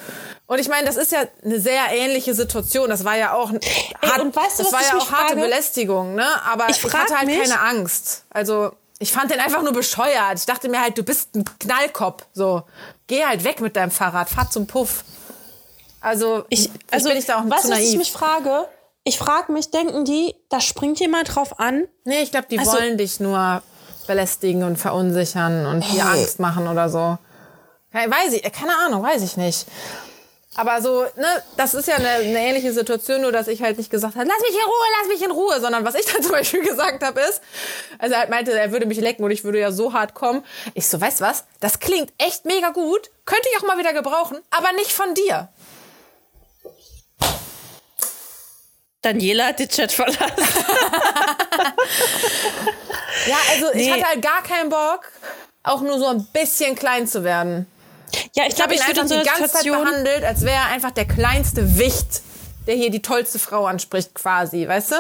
Und ich meine, das ist ja eine sehr ähnliche Situation. Das war ja auch, hart, und weißt du, das was war ja auch harte frage? Belästigung, ne? Aber Ich ich, hatte halt mich- keine Angst. Also ich fand den einfach nur bescheuert. Ich dachte mir halt, du bist ein Knallkopf. So, geh halt weg mit deinem Fahrrad, fahr zum Puff. Also, Ich, also bin ich da auch weißt zu du, was ich naiv. mich frage? Ich frage mich, denken die, da springt jemand drauf an? nee, ich glaube, die Also- wollen dich nur belästigen und verunsichern und dir Hey. Angst machen oder so. Weiß ich, keine Ahnung, weiß ich nicht. Aber so, ne, das ist ja eine, eine ähnliche Situation, nur dass ich halt nicht gesagt habe, lass mich in Ruhe, lass mich in Ruhe, sondern was ich dann zum Beispiel gesagt habe ist, also er halt meinte, er würde mich lecken und ich würde ja so hart kommen. Ich so, weißt du was, das klingt echt mega gut, könnte ich auch mal wieder gebrauchen, aber nicht von dir. Daniela hat den Chat verlassen. Ja, also ich Nee. hatte halt gar keinen Bock, auch nur so ein bisschen klein zu werden. Ja, ich glaube, ihn ich würde einfach in so die ganze Zeit Situation... behandelt, als wäre er einfach der kleinste Wicht, der hier die tollste Frau anspricht, quasi, weißt du?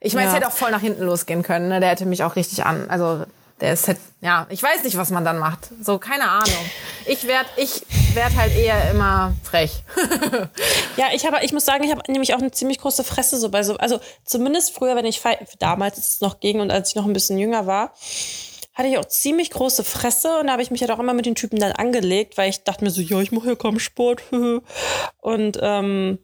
Ich meine, Ja. es hätte auch voll nach hinten losgehen können. Ne? Der hätte mich auch richtig an. Also, der ist halt, ja, ich weiß nicht, was man dann macht. So, keine Ahnung. Ich werd, ich werd halt eher immer frech. Ja, ich habe, ich muss sagen, ich habe nämlich auch eine ziemlich große Fresse so bei so, also zumindest früher, wenn ich damals ist es noch ging und als ich noch ein bisschen jünger war, hatte ich auch ziemlich große Fresse und da habe ich mich halt auch immer mit den Typen dann angelegt, weil ich dachte mir so, ja, ich mache ja kaum Sport. und ähm,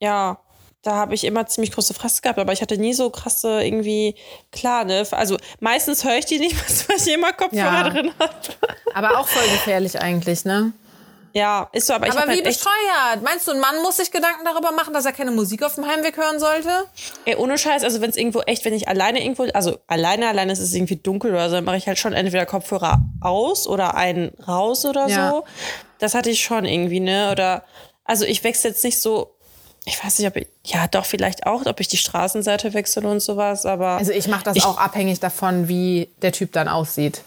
ja, da habe ich immer ziemlich große Fresse gehabt, aber ich hatte nie so krasse irgendwie, klar, ne? Also meistens höre ich die nicht, weil ich immer Kopfhörer Ja. drin habe. Aber auch voll gefährlich eigentlich, ne? Ja, ist so, aber ich Aber habe wie halt bescheuert. Meinst du, ein Mann muss sich Gedanken darüber machen, dass er keine Musik auf dem Heimweg hören sollte? ey, ohne Scheiß, also wenn es irgendwo echt, wenn ich alleine irgendwo, also alleine, alleine ist es irgendwie dunkel oder so, dann mache ich halt schon entweder Kopfhörer aus oder einen raus oder Ja. so. Das hatte ich schon irgendwie, ne? Oder, also ich wechsle jetzt nicht so, ich weiß nicht, ob ich, ja, doch vielleicht auch, ob ich die Straßenseite wechsle und sowas, aber. Also ich mache das Ich- auch abhängig davon, wie der Typ dann aussieht.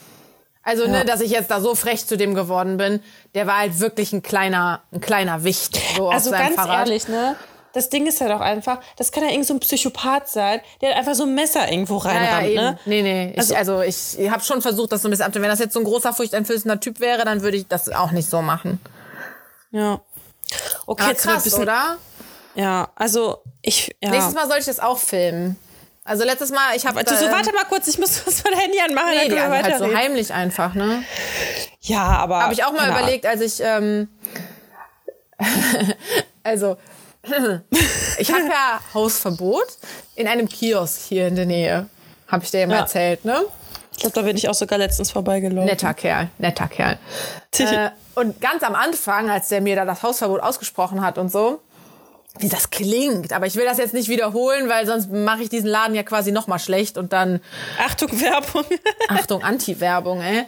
Also, ne, dass ich jetzt da so frech zu dem geworden bin, der war halt wirklich ein kleiner, ein kleiner Wicht. So auf Also seinem ganz Fahrrad. ehrlich, ne? Das Ding ist halt auch einfach, das kann ja irgend so ein Psychopath sein, der einfach so ein Messer irgendwo Ja, ja, reinrammt, eben. ne? Nee, nee. Ich, Also- also, ich habe schon versucht, das so ein bisschen abzuwenden. Wenn das jetzt so ein großer, furchteinflößender Typ wäre, dann würde ich das auch nicht so machen. Ja. Okay, Aber jetzt krass, bisschen, oder? Ja, also ich, ja. Nächstes Mal soll ich das auch filmen. Also letztes Mal, ich habe Warte, so, warte mal kurz, ich muss was mein Handy anmachen, Nee, dann die also halt so heimlich einfach, ne? Ja, aber. Habe ich auch mal keine überlegt, als ich, ähm, also, ich habe ja Hausverbot in einem Kiosk hier in der Nähe. Habe ich dir ja mal Ja. erzählt, ne? Ich glaube, da bin ich auch sogar letztens vorbeigelaufen. Netter Kerl, netter Kerl. äh, und ganz am Anfang, als der mir da das Hausverbot ausgesprochen hat und so, wie das klingt, aber ich will das jetzt nicht wiederholen, weil sonst mache ich diesen Laden ja quasi noch mal schlecht und dann Achtung, Werbung. Achtung, Anti-Werbung, ey.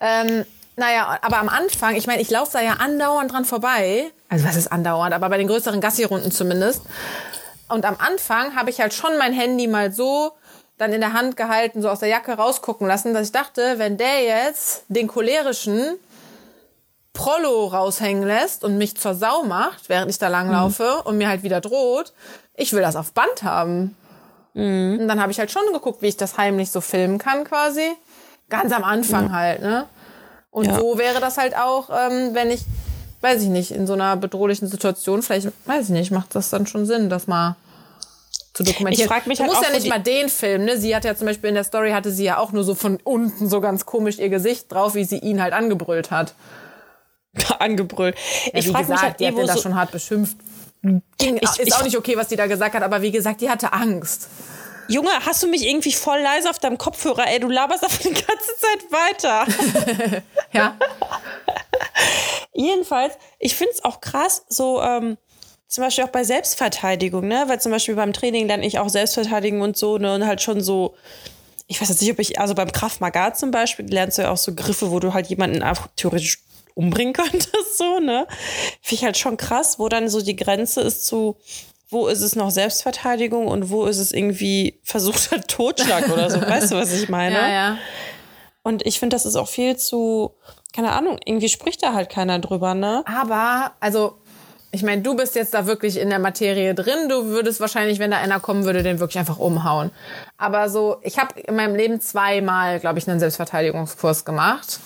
Ähm, naja, aber am Anfang, ich meine, ich laufe da ja andauernd dran vorbei. Also was ist andauernd, aber bei den größeren Gassi-Runden zumindest. Und am Anfang habe ich halt schon mein Handy mal so dann in der Hand gehalten, so aus der Jacke rausgucken lassen, dass ich dachte, wenn der jetzt den cholerischen Prollo raushängen lässt und mich zur Sau macht, während ich da langlaufe und mir halt wieder droht, ich will das auf Band haben. Und dann habe ich halt schon geguckt, wie ich das heimlich so filmen kann quasi. Ganz am Anfang halt, ne? Und Ja. so wäre das halt auch, ähm, wenn ich, weiß ich nicht, in so einer bedrohlichen Situation, vielleicht, weiß ich nicht, macht das dann schon Sinn, das mal zu dokumentieren. Ich frag mich du halt musst ja nicht mal den Film, ne? Sie hat ja zum Beispiel in der Story, hatte sie ja auch nur so von unten so ganz komisch ihr Gesicht drauf, wie sie ihn halt angebrüllt hat. Angebrüllt. Ja, ich wie frage mich gesagt, halt die eh, hat den da so, schon hart beschimpft. Ging, Ich- ist ich- auch nicht okay, was die da gesagt hat, aber wie gesagt, die hatte Angst. Junge, hast du mich irgendwie voll leise auf deinem Kopfhörer? Ey, du laberst einfach die ganze Zeit weiter. Ja. Jedenfalls, ich finde es auch krass, so ähm, zum Beispiel auch bei Selbstverteidigung, ne? Weil zum Beispiel beim Training lerne ich auch Selbstverteidigung und so, ne? Und halt schon so, ich weiß jetzt nicht, ob ich, also beim Krav Maga zum Beispiel lernst du ja auch so Griffe, wo du halt jemanden theoretisch umbringen könntest, so, ne? Finde ich halt schon krass, wo dann so die Grenze ist zu, wo ist es noch Selbstverteidigung und wo ist es irgendwie versuchter Totschlag oder so. Weißt du, was ich meine? Ja, ja. Und ich finde, das ist auch viel zu, keine Ahnung, irgendwie spricht da halt keiner drüber, ne? Aber, also, ich meine, du bist jetzt da wirklich in der Materie drin. Du würdest wahrscheinlich, wenn da einer kommen würde, den wirklich einfach umhauen. Aber so, ich habe in meinem Leben zweimal, glaube ich, einen Selbstverteidigungskurs gemacht.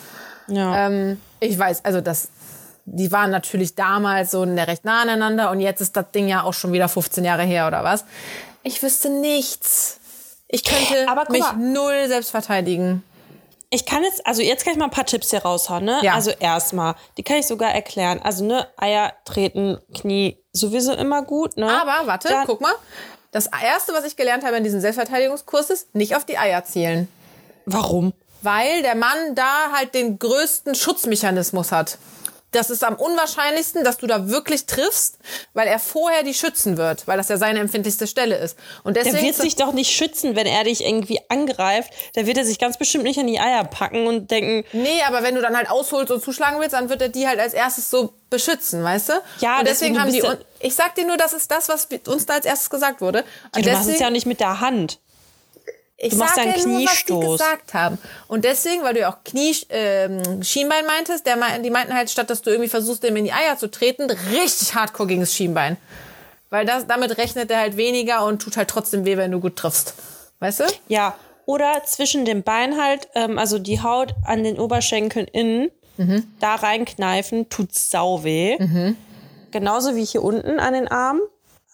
Ja. Ähm, ich weiß, also das, die waren natürlich damals so recht nah aneinander und jetzt ist das Ding ja auch schon wieder 15 Jahre her oder was. Ich wüsste nichts. Ich könnte Aber mich mal. null selbst verteidigen. Ich kann jetzt, also jetzt kann ich mal ein paar Tipps hier raushauen, ne? Ja. Also erstmal, die kann ich sogar erklären. Also, ne, Eier treten, Knie sowieso immer gut, ne? Aber warte, Dann- guck mal. Das erste, was ich gelernt habe in diesem Selbstverteidigungskurs ist, nicht auf die Eier zielen. Warum? Weil der Mann da halt den größten Schutzmechanismus hat. Das ist am unwahrscheinlichsten, dass du da wirklich triffst, weil er vorher die schützen wird, weil das ja seine empfindlichste Stelle ist. Und Der deswegen wird sich doch nicht schützen, wenn er dich irgendwie angreift. Da wird er sich ganz bestimmt nicht an die Eier packen und denken, Nee, aber wenn du dann halt ausholst und zuschlagen willst, dann wird er die halt als erstes so beschützen, weißt du? Ja, und deswegen, deswegen haben die. Ich sag dir nur, das ist das, was uns da als erstes gesagt wurde. Und ja, du machst es deswegen- ja nicht mit der Hand. Ich Du machst sag ja einen nur, was die Kniestoß. gesagt haben. Und deswegen, weil du ja auch Knie, ähm, Schienbein meintest, der, die meinten halt, statt dass du irgendwie versuchst, dem in die Eier zu treten, richtig hardcore gegen das Schienbein. Weil das, damit rechnet er halt weniger und tut halt trotzdem weh, wenn du gut triffst. Weißt du? Ja, oder zwischen dem Bein halt, ähm, also die Haut an den Oberschenkeln innen, da reinkneifen, tut sau weh. Genauso wie hier unten an den Armen.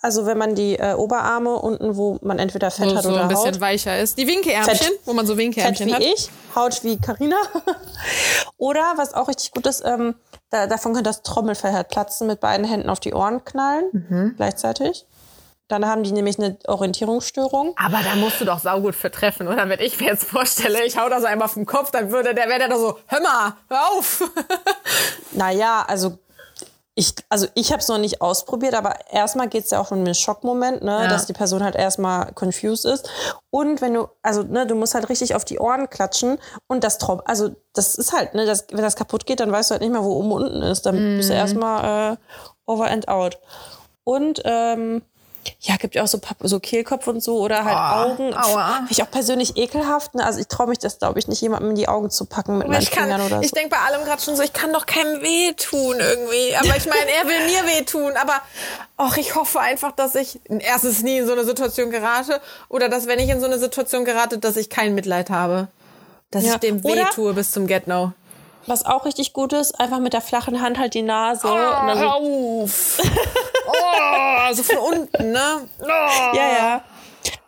Also wenn man die äh, Oberarme unten, wo man entweder Fett Wo hat so oder ein bisschen Haut, weicher ist. Die Winkeärmchen, Fett. wo man so Fett Winkeärmchen wie hat. ich, Haut wie Karina. oder was auch richtig gut ist, ähm, da, davon könnte das Trommelfell halt platzen, mit beiden Händen auf die Ohren knallen Mhm. gleichzeitig. Dann haben die nämlich eine Orientierungsstörung. Aber da musst du doch saugut für treffen, oder? Wenn ich mir jetzt vorstelle, ich hau da so einmal auf den Kopf, dann würde der, wäre der doch so, hör mal, hör auf. Naja, also ich, also ich habe es noch nicht ausprobiert, aber erstmal geht es ja auch um den Schockmoment, ne, Ja. dass die Person halt erstmal confused ist. Und wenn du, also ne, du musst halt richtig auf die Ohren klatschen und das Trom, also das ist halt, ne, das, wenn das kaputt geht, dann weißt du halt nicht mehr, wo oben und unten ist. Dann bist Mhm. du erstmal äh, over and out. Und ähm, ja, gibt ja auch so, Pap- so Kehlkopf und so oder halt Oh, Augen. aua. Finde ich auch persönlich ekelhaft. Ne? Also ich traue mich das, glaube ich, nicht, jemandem in die Augen zu packen mit meinen Ich, kann, Fingern oder ich so. denke bei allem gerade schon so, ich kann doch keinem wehtun irgendwie. Aber ich meine, er will mir wehtun. Aber ach, ich hoffe einfach, dass ich erstens nie in so eine Situation gerate oder dass, wenn ich in so eine Situation gerate, dass ich kein Mitleid habe. Dass Ja. ich dem wehtue bis zum Get-No. Was auch richtig gut ist, einfach mit der flachen Hand halt die Nase. und dann so, auf! oh, so von unten, ne? Oh. ja, ja.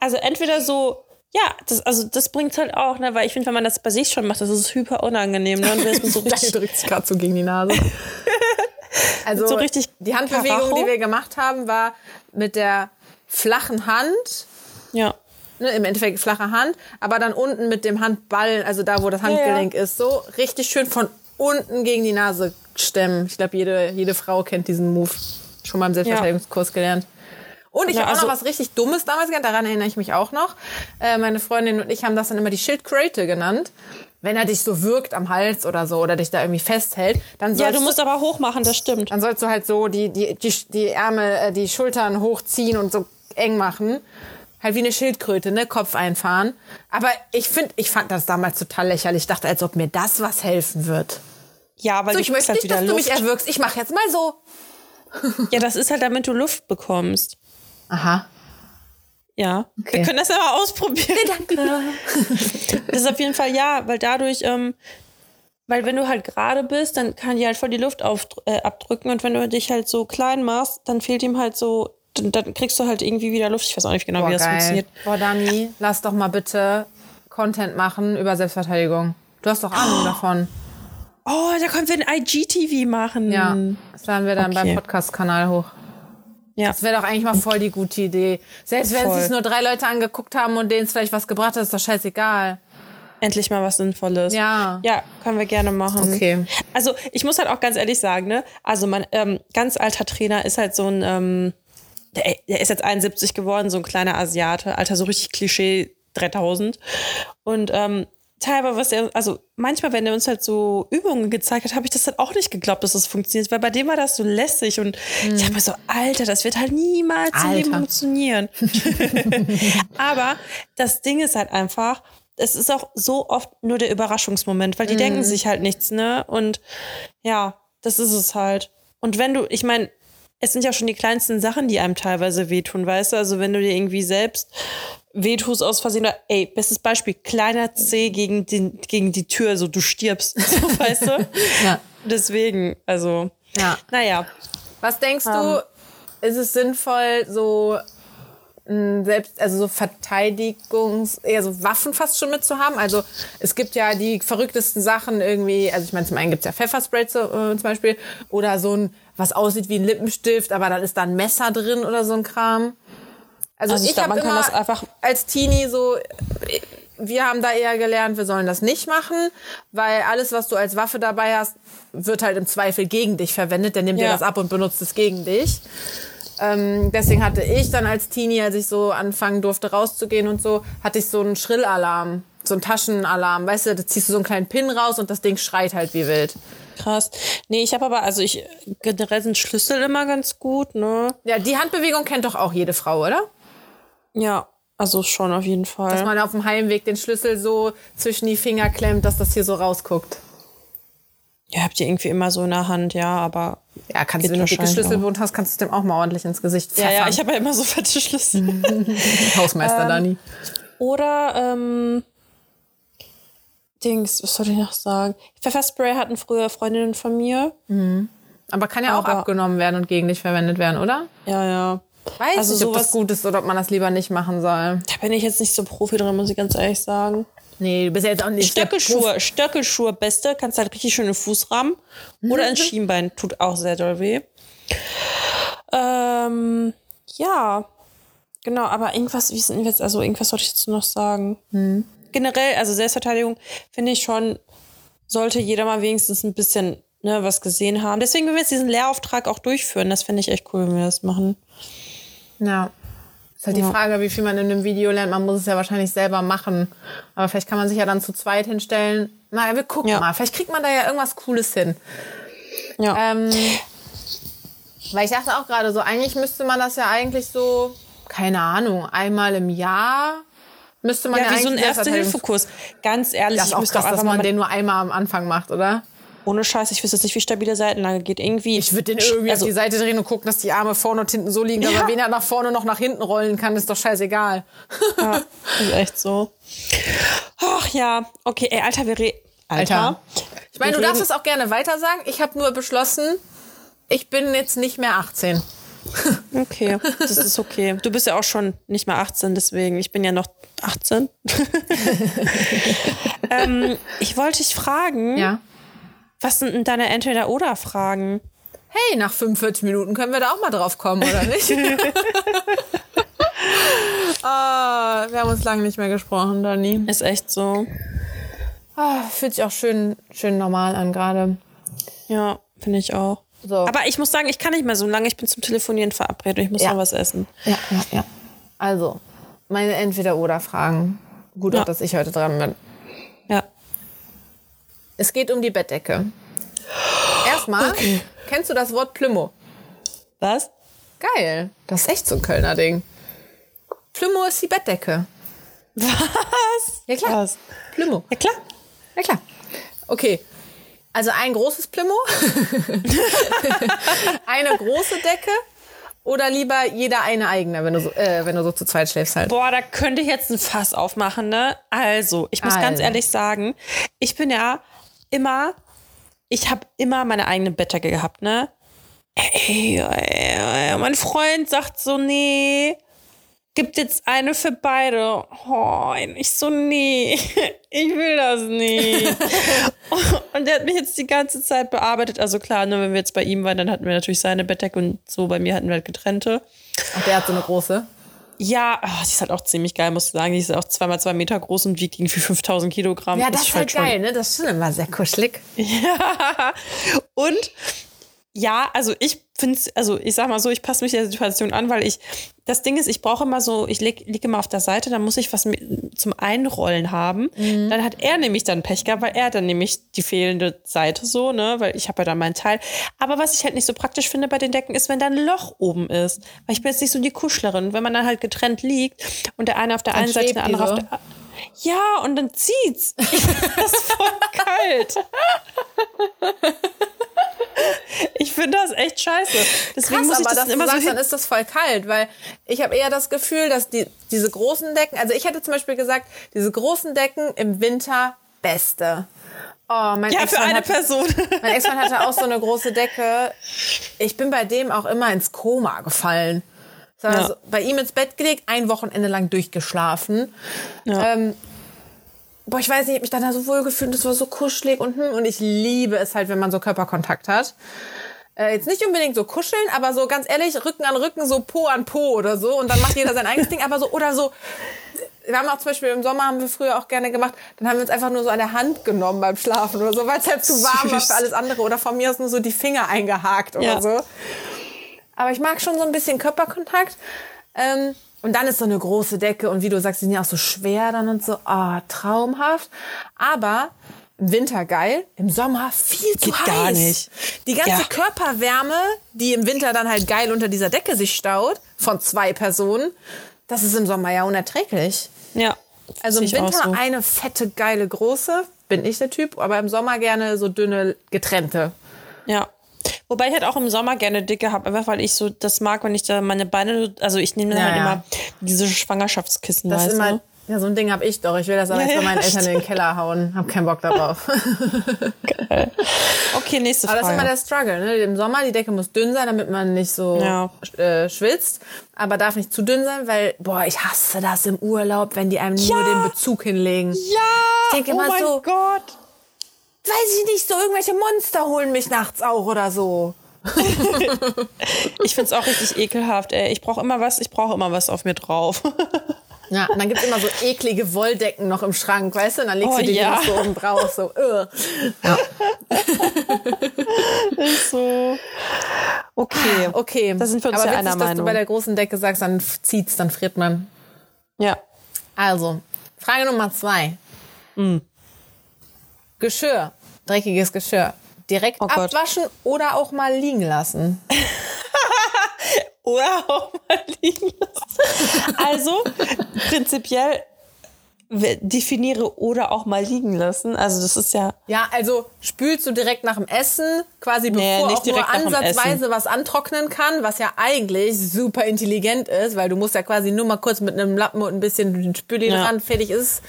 Also entweder so, ja, das, also das bringt halt auch, ne, weil ich finde, wenn man das bei sich schon macht, das ist super unangenehm. Ne? Und wenn es so richtig, drückt sich gerade so gegen die Nase. Also So richtig die Handbewegung, Karacho? die wir gemacht haben, war mit der flachen Hand, ja. Ne, im Endeffekt flache Hand, aber dann unten mit dem Handballen, also da, wo das ja. Handgelenk ist, so richtig schön von unten gegen die Nase stemmen. Ich glaube, jede, jede Frau kennt diesen Move. Schon mal im Selbstverteidigungskurs gelernt. Und ich Ja, habe auch also- noch was richtig Dummes damals gelernt, daran erinnere ich mich auch noch. Äh, meine Freundin und ich haben das dann immer die Schildkröte genannt. Wenn er dich so wirkt am Hals oder so oder dich da irgendwie festhält, dann Ja, sollst du musst aber hoch machen, das stimmt. dann sollst du halt so die, die, die, die Ärmel, äh, die Schultern hochziehen und so eng machen. Halt wie eine Schildkröte, ne? Kopf einfahren. Aber ich finde, ich fand das damals total lächerlich. Ich dachte, als ob mir das was helfen wird. Ja, weil So, du ich möchte halt nicht, wieder dass du mich Luft. erwürgst. Ich mache jetzt mal so. Ja, das ist halt, damit du Luft bekommst. Aha. Ja. Okay. Wir können das ja mal ausprobieren. Danke. Das ist auf jeden Fall ja, weil dadurch, ähm, weil wenn du halt gerade bist, dann kann die halt voll die Luft auf, äh, abdrücken und wenn du dich halt so klein machst, dann fehlt ihm halt so, dann, dann kriegst du halt irgendwie wieder Luft. Ich weiß auch nicht genau, wie das funktioniert. Boah, Dani, lass doch mal bitte Content machen über Selbstverteidigung. Du hast doch Ahnung davon. Oh, da können wir ein IGTV machen. Ja. Das laden wir dann Okay. beim Podcast-Kanal hoch. Ja. Das wäre doch eigentlich mal voll die gute Idee. Selbst wenn Voll. sich nur drei Leute angeguckt haben und denen es vielleicht was gebracht hat, ist doch scheißegal. Endlich mal was Sinnvolles. Ja. Ja, können wir gerne machen. Okay. Also ich muss halt auch ganz ehrlich sagen, ne? Also mein ähm, ganz alter Trainer ist halt so ein, ähm, der, der ist jetzt 71 geworden, so ein kleiner Asiate, Alter, so richtig Klischee 3000. Und ähm, teilweise, was er, also manchmal, wenn er uns halt so Übungen gezeigt hat, habe ich das halt auch nicht geglaubt, dass das funktioniert, weil bei dem war das so lässig und ich habe mir so, Alter, das wird halt niemals im Leben Alter. funktionieren. Aber das Ding ist halt einfach, es ist auch so oft nur der Überraschungsmoment, weil die denken sich halt nichts, ne? Und ja, das ist es halt. Und wenn du, ich meine, es sind ja schon die kleinsten Sachen, die einem teilweise wehtun, weißt du? Also wenn du dir irgendwie selbst wehtust aus Versehen, oder, ey, bestes Beispiel, kleiner C gegen, den, gegen die Tür, so du stirbst, so, weißt du? Ja. Deswegen, also, Ja. naja. Was denkst du, ist es sinnvoll, so selbst, also so Verteidigungs, eher so Waffen fast schon mitzuhaben? Also es gibt ja die verrücktesten Sachen irgendwie, also ich meine, zum einen gibt's ja Pfefferspray zu, äh, zum Beispiel oder so ein, was aussieht wie ein Lippenstift, aber dann ist da ein Messer drin oder so ein Kram. Also, Also ich ich, habe man kann immer das einfach- als Teenie so, wir haben da eher gelernt, wir sollen das nicht machen, weil alles, was du als Waffe dabei hast, wird halt im Zweifel gegen dich verwendet. Der nimmt dir Ja. das ab und benutzt es gegen dich. Ähm, deswegen hatte ich dann als Teenie, als ich so anfangen durfte rauszugehen und so, hatte ich so einen Schrillalarm, so einen Taschenalarm. Weißt du, da ziehst du so einen kleinen Pin raus und das Ding schreit halt wie wild. Krass. Nee, ich habe aber, also ich, generell sind Schlüssel immer ganz gut, ne? Ja, die Handbewegung kennt doch auch jede Frau, oder? Ja, also schon auf jeden Dass Fall. man auf dem Heimweg den Schlüssel so zwischen die Finger klemmt, dass das hier so rausguckt. Ja, habt ihr irgendwie immer so in der Hand, ja, aber. Ja, kannst du, wenn du dicke Schlüsselbund hast, kannst du es dem auch mal ordentlich ins Gesicht Ja, pfeffern. ja, ich habe ja immer so fette Schlüssel. Hausmeister Dani. Oder, ähm, Dings, was soll ich noch sagen? Pfefferspray hatten früher Freundinnen von mir. Aber kann ja auch Aber- abgenommen werden und gegen dich verwendet werden, oder? Ja, ja. Weiß Also nicht, ob das sowas- gut ist oder ob man das lieber nicht machen soll. Da bin ich jetzt nicht so Profi drin, muss ich ganz ehrlich sagen. Nee, du bist ja jetzt auch nicht. Stöckelschuhe, Stöckelschuhe, beste, kannst halt richtig schön den Fuß rammen. Oder ins Schienbein, tut auch sehr doll weh. Ähm, ja, genau, aber irgendwas, wie ist denn jetzt, also irgendwas sollte ich jetzt noch sagen. Generell, also Selbstverteidigung finde ich schon, sollte jeder mal wenigstens ein bisschen ne, was gesehen haben. Deswegen, wenn wir jetzt diesen Lehrauftrag auch durchführen, das finde ich echt cool, wenn wir das machen. Ja. Ist halt Ja. die Frage, wie viel man in einem Video lernt. Man muss es ja wahrscheinlich selber machen. Aber vielleicht kann man sich ja dann zu zweit hinstellen. Mal, wir gucken Ja. mal. Vielleicht kriegt man da ja irgendwas Cooles hin. Ja. Ähm, weil ich dachte auch gerade so, eigentlich müsste man das ja eigentlich so, keine Ahnung, einmal im Jahr müsste man ja, ja, wie so ein Erste-Hilfe-Kurs. Ganz ehrlich, Das ist ich auch müsste krass, auch dass man den nur einmal am Anfang macht, oder? ohne Scheiß, ich wüsste jetzt nicht, wie stabile Seitenlage geht. Irgendwie. Ich würde den irgendwie also, auf die Seite drehen und gucken, dass die Arme vorne und hinten so liegen, Ja. er weder nach vorne noch nach hinten rollen kann, ist doch scheißegal. Ja, ist echt so. Ach ja, okay, ey, Alter, wir re Alter. Alter. Ich meine, du darfst reden- es auch gerne weiter sagen. Ich habe nur beschlossen, ich bin jetzt nicht mehr 18. Okay, das ist okay. Du bist ja auch schon nicht mehr 18, deswegen. Ich bin ja noch 18. ähm, ich wollte dich fragen, Ja. was sind denn deine Entweder-Oder-Fragen? Hey, nach 45 Minuten können wir da auch mal drauf kommen, oder nicht? ah, wir haben uns lange nicht mehr gesprochen, Dani. Ist echt so. Ah, fühlt sich auch schön, schön normal an gerade. Ja, finde ich auch. So. Aber ich muss sagen, ich kann nicht mehr so lange. Ich bin zum Telefonieren verabredet und ich muss Ja. noch was essen. Ja, ja, ja. Also, meine Entweder-Oder-Fragen. Gut, Ja. auch, dass ich heute dran bin. Ja. Es geht um die Bettdecke. Erstmal, kennst du das Wort Plümo? Was? Geil. Das ist echt so ein Kölner Ding. Plümo ist die Bettdecke. Was? Ja, klar. Was? Plümo. Ja, klar. Ja, klar. Okay. Also ein großes Plümo, eine große Decke oder lieber jeder eine eigene, wenn du so, äh, wenn du so zu zweit schläfst halt. Boah, da könnte ich jetzt ein Fass aufmachen, ne? Also, ich muss ganz Also. ehrlich sagen, ich bin ja immer, ich habe immer meine eigene Bettdecke gehabt, ne? Ey, ey, ey, mein Freund sagt so, nee, gibt jetzt eine für beide. Oh, ich so, nee, ich will das nicht. und der hat mich jetzt die ganze Zeit bearbeitet. Also klar, ne, wenn wir jetzt bei ihm waren, dann hatten wir natürlich seine Bettdecke und so bei mir hatten wir halt getrennte. Ach, der hat so eine große. Ja, oh, die ist halt auch ziemlich geil, muss ich sagen. Die ist auch zweimal zwei Meter groß und wiegt irgendwie 5000 Kilogramm. Ja, das ist halt geil, ne? Das ist schon immer sehr kuschelig. Ja. Und ja, also ich finde es, also ich sag mal so, ich passe mich der Situation an, weil ich, das Ding ist, ich brauche immer so, ich liege lieg immer auf der Seite, dann muss ich was mit, zum Einrollen haben. Dann hat er nämlich dann Pech gehabt, weil er dann nämlich die fehlende Seite so, ne, weil ich habe ja dann meinen Teil. Aber was ich halt nicht so praktisch finde bei den Decken ist, wenn da ein Loch oben ist. Weil ich bin jetzt nicht so die Kuschlerin. Wenn man dann halt getrennt liegt und der eine auf der einen Seite, der andere auf so. der ja, und dann zieht's. das ist voll kalt. Ich finde das echt scheiße. Deswegen Krass, muss ich aber das du immer so sagst, dann ist das voll kalt, weil ich habe eher das Gefühl, dass die, diese großen Decken, also ich hätte zum Beispiel gesagt, diese großen Decken im Winter beste. Oh, mein Ja, für Ex-Mann eine hat, Person. Mein Ex-Mann hatte auch so eine große Decke. Ich bin bei dem auch immer ins Koma gefallen. Ja. also bei ihm ins Bett gelegt, ein Wochenende lang durchgeschlafen. Ja. Ähm, boah, ich weiß nicht, ich hab mich dann da so wohl gefühlt, das war so kuschelig und hm, und ich liebe es halt, wenn man so Körperkontakt hat. Äh, jetzt nicht unbedingt so kuscheln, aber so ganz ehrlich, Rücken an Rücken, so Po an Po oder so und dann macht jeder sein eigenes Ding, aber so oder so. Wir haben auch zum Beispiel im Sommer haben wir früher auch gerne gemacht, dann haben wir uns einfach nur so an der Hand genommen beim Schlafen oder so, weil es halt zu warm war für alles andere oder von mir aus nur so die Finger eingehakt oder Ja. so. Aber ich mag schon so ein bisschen Körperkontakt. Ähm, und dann ist so eine große Decke und wie du sagst, die sind ja auch so schwer dann und so, ah, traumhaft. Aber im Winter geil, im Sommer viel zu Geht heiß. gar nicht. Die ganze Ja. Körperwärme, die im Winter dann halt geil unter dieser Decke sich staut, von zwei Personen, das ist im Sommer ja unerträglich. Ja. Also im Winter so. eine fette, geile, große, bin ich der Typ, aber im Sommer gerne so dünne, getrennte. Ja. Wobei ich halt auch im Sommer gerne dicke habe, einfach weil ich so das mag, wenn ich da meine Beine, also ich nehme dann Ja, halt ja. immer diese Schwangerschaftskissen, Das weißt immer du? Ja, so ein Ding habe ich doch. Ich will das aber Ja, jetzt bei meinen Eltern in den Keller hauen. Hab keinen Bock darauf. Okay, nächste Aber das ist Frage. immer der Struggle. Ne? Im Sommer, die Decke muss dünn sein, damit man nicht so äh, schwitzt. Aber darf nicht zu dünn sein, weil, boah, ich hasse das im Urlaub, wenn die einem nur den Bezug hinlegen. ja, Ich denke oh immer mein so- Gott. Weiß ich nicht, so irgendwelche Monster holen mich nachts auch oder so. Ich find's auch richtig ekelhaft, ey. Ich brauche immer was, ich brauche immer was auf mir drauf. Ja, und dann gibt's immer so eklige Wolldecken noch im Schrank, weißt du? Und dann legst Oh, du die ja. so oben drauf, so, uh. ja. so. Okay. Okay. Da sind wir uns Aber ja witzig, einer dass Meinung. du bei der großen Decke sagst, dann zieht's, dann friert man. Ja. Also, Frage Nummer zwei. Mm. Geschirr, dreckiges Geschirr. Direkt Oh Gott. abwaschen oder auch mal liegen lassen. Oder auch mal liegen lassen. Also, prinzipiell definiere oder auch mal liegen lassen. Also, das ist ja. Ja, also spülst du direkt nach dem Essen, quasi Nee, bevor nicht auch nur ansatzweise was antrocknen kann, was ja eigentlich super intelligent ist, weil du musst ja quasi nur mal kurz mit einem Lappen und ein bisschen Spüli Ja. dran, fertig ist.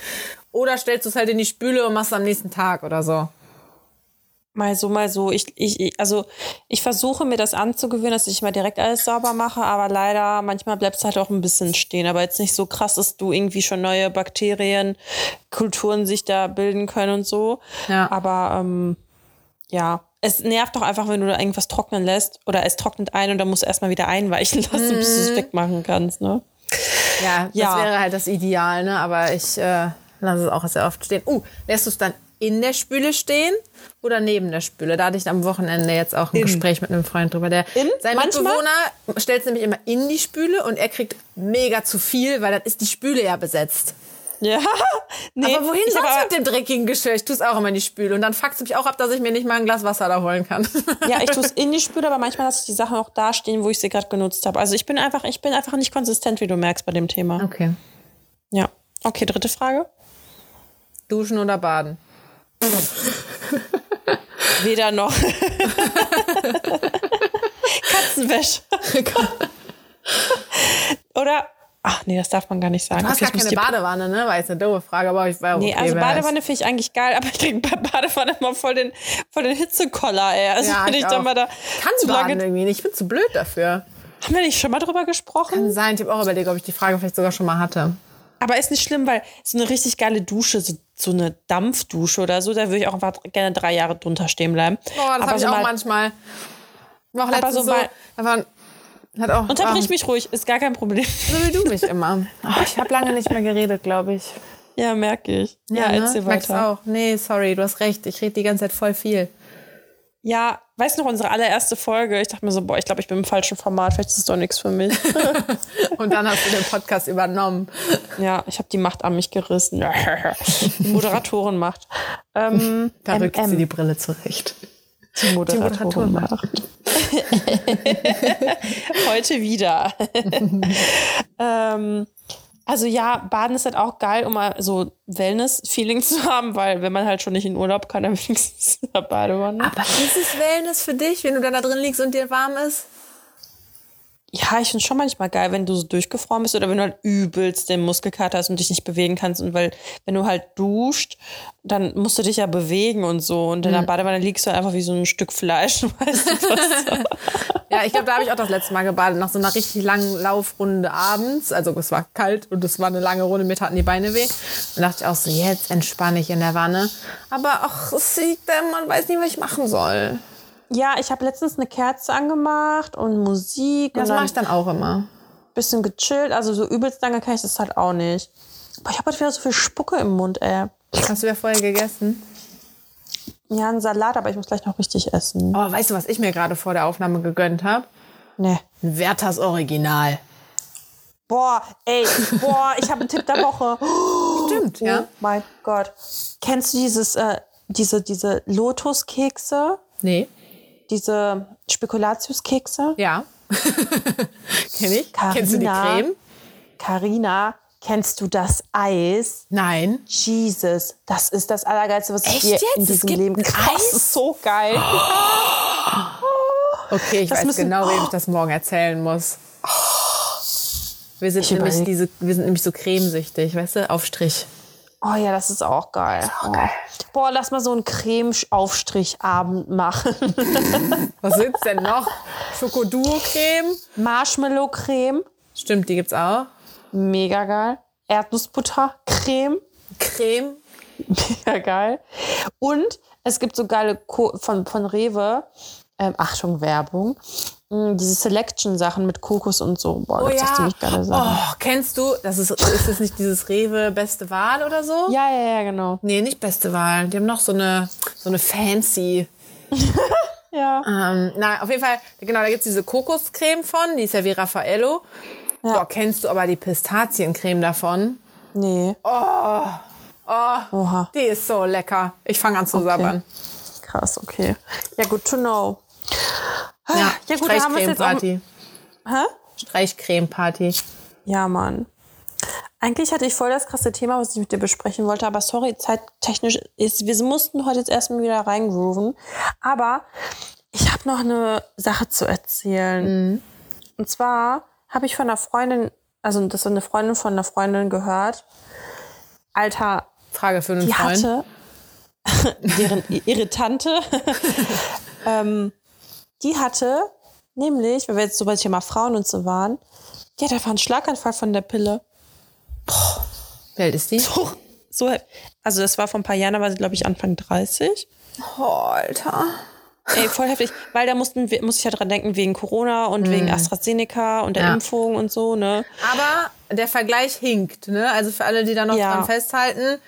Oder stellst du es halt in die Spüle und machst es am nächsten Tag oder so. Mal so, mal so. Ich, ich, also ich versuche mir das anzugewöhnen, dass ich mal direkt alles sauber mache, aber leider manchmal bleibt es halt auch ein bisschen stehen. Aber jetzt nicht so krass, dass du irgendwie schon neue Bakterien, Kulturen sich da bilden können und so. Ja. Aber ähm, ja, es nervt doch einfach, wenn du da irgendwas trocknen lässt oder es trocknet ein und dann musst du erstmal wieder einweichen lassen, bis du es wegmachen kannst, ne? Ja, das Ja. wäre halt das Ideal, ne? Aber ich äh, lasse es auch sehr oft stehen. Uh, lässt du es dann in der Spüle stehen oder neben der Spüle? Da hatte ich am Wochenende jetzt auch ein Gespräch mit einem Freund drüber. Der, In? sein Manchmal? Mitbewohner stellt es nämlich immer in die Spüle und er kriegt mega zu viel, weil dann ist die Spüle ja besetzt. Ja. Nee, aber wohin sonst hab mit dem dreckigen Geschirr? Ich tue es auch immer in die Spüle. Und dann fuckt mich auch ab, dass ich mir nicht mal ein Glas Wasser da holen kann. Ja, ich tue es in die Spüle, aber manchmal lasse ich die Sachen auch da stehen, wo ich sie gerade genutzt habe. Also ich bin einfach, ich bin einfach nicht konsistent, wie du merkst bei dem Thema. Okay. Ja. Okay, dritte Frage. Duschen oder baden? Weder noch. Katzenwäsche. Oder? Ach nee, das darf man gar nicht sagen. Du hast gar keine Badewanne, ne? War jetzt eine doofe Frage, aber ich war okay, Nee, also. Badewanne finde ich eigentlich geil, aber ich kriege bei Badewanne immer voll den, voll den Hitzekoller, ey. Also Ja, wenn ich ich dann mal da Kann zu baden lange. irgendwie nicht. Ich bin zu blöd dafür. Haben wir nicht schon mal drüber gesprochen? Kann sein. Ich habe auch überlegt, ob ich die Frage vielleicht sogar schon mal hatte. Aber ist nicht schlimm, weil so eine richtig geile Dusche, so, so eine Dampfdusche oder so, da würde ich auch einfach gerne drei Jahre drunter stehen bleiben. Oh, das habe ich so auch mal, manchmal. War auch Aber so so, mal- da waren, hat auch, Unterbrich ah, mich ruhig, ist gar kein Problem. So wie du mich immer. Oh, ich habe lange nicht mehr geredet, glaube ich. Ja, merke ich. Ja, ne? erzähl Merkst weiter. auch. Nee, sorry, du hast recht. Ich rede die ganze Zeit voll viel. Ja, weißt du noch, unsere allererste Folge, ich dachte mir so, boah, ich glaube, ich bin im falschen Format, vielleicht ist es doch nichts für mich. Und dann hast du den Podcast übernommen. ja, ich habe die Macht an mich gerissen. Die Moderatorenmacht. Ähm, Da rückt MM, sie die Brille zurecht. die Moderatorenmacht. Heute wieder. ähm, also ja, Baden ist halt auch geil, um mal so Wellness-Feeling zu haben, weil wenn man halt schon nicht in Urlaub kann, dann wenigstens in der Badewanne. Aber ist es Wellness für dich, wenn du dann da drin liegst und dir warm ist? Ja, ich finde schon manchmal geil, wenn du so durchgefroren bist oder wenn du halt übelst den Muskelkater hast und dich nicht bewegen kannst. Und weil, wenn du halt duscht, dann musst du dich ja bewegen und so. Und in der Badewanne liegst du einfach wie so ein Stück Fleisch. Weißt du, was? Ja, ich glaube, da habe ich auch das letzte Mal gebadet, nach so einer richtig langen Laufrunde abends. Also es war kalt und es war eine lange Runde, mir taten die Beine weh. Und dachte ich auch so, jetzt entspanne ich in der Wanne. Aber ach, es liegt da, man weiß nicht, was ich machen soll. Ja, ich habe letztens eine Kerze angemacht und Musik Das und mache ich dann auch immer. ein bisschen gechillt. Also so übelst lange kann ich das halt auch nicht. Aber ich habe halt wieder so viel Spucke im Mund, ey. Hast du ja vorher gegessen? Ja, ein Salat, aber ich muss gleich noch richtig essen. Aber weißt du, was ich mir gerade vor der Aufnahme gegönnt habe? Nee. Ein Werthers Original. Boah, ey, boah, ich habe einen Tipp der Woche. Stimmt, Oh ja. mein Gott. Kennst du dieses, äh, diese, diese Lotuskekse? Nee. Diese Spekulatiuskekse? Ja. Kenn ich. Kennst du die Carina. Creme? Carina, kennst du das Eis? Nein. Jesus, das ist das Allergeilste, was Echt ich jetzt? in Es diesem gibt Leben Eis? Das ist so geil. Okay, ich Das weiß müssen- genau, wem ich das morgen erzählen muss. Wir sind, Ich nämlich überleg- diese, wir sind nämlich so cremesüchtig, weißt du? Aufstrich. Oh ja, das ist auch geil. Oh. Boah, lass mal so einen Creme-Aufstrichabend machen. Was gibt's denn noch? Schokoduo-Creme? Marshmallow-Creme, Stimmt, die gibt's auch. mega geil. Erdnussbutter-Creme, Creme. mega geil. Und es gibt so geile Ko von, von Rewe, ähm, Achtung, Werbung, diese Selection-Sachen mit Kokos und so. Boah, Oh das ist ja. ziemlich geile Sachen. Oh, kennst du, das ist, ist das nicht dieses Rewe Beste Wahl oder so? Ja, ja, ja, genau. Nee, nicht Beste Wahl. Die haben noch so eine, so eine fancy. Ja. Ähm, na, auf jeden Fall, genau, da gibt's diese Kokoscreme von, die ist ja wie Raffaello. Boah, kennst du aber die Pistaziencreme davon? Nee. Oha. Die ist so lecker. Ich fange an zu sabbern. Krass, okay. Ja, good to know. Ja, Ja, gut, da haben wir jetzt auch. Streichcreme-Party. Hä? Streichcreme-Party. Ja, Mann. Eigentlich hatte ich voll das krasse Thema, was ich mit dir besprechen wollte, aber sorry, zeittechnisch ist, wir mussten heute jetzt erstmal wieder reingrooven. Aber ich habe noch eine Sache zu erzählen. Und zwar habe ich von einer Freundin, also das ist eine Freundin von einer Freundin gehört. Alter, Frage für einen die Freund. hatte, deren ihre Tante, ähm, die hatte nämlich, weil wir jetzt so bei Thema Frauen und so waren, die hat einfach einen Schlaganfall von der Pille. Wie alt ist die? So, so, also das war vor ein paar Jahren, da war sie, glaube ich, Anfang 30. Oh, Alter. Ey, voll heftig, weil da mussten, muss ich ja dran denken, wegen Corona und wegen AstraZeneca und der Ja. Impfung und so, ne? Aber der Vergleich hinkt, ne? Also für alle, die da noch Ja. dran festhalten,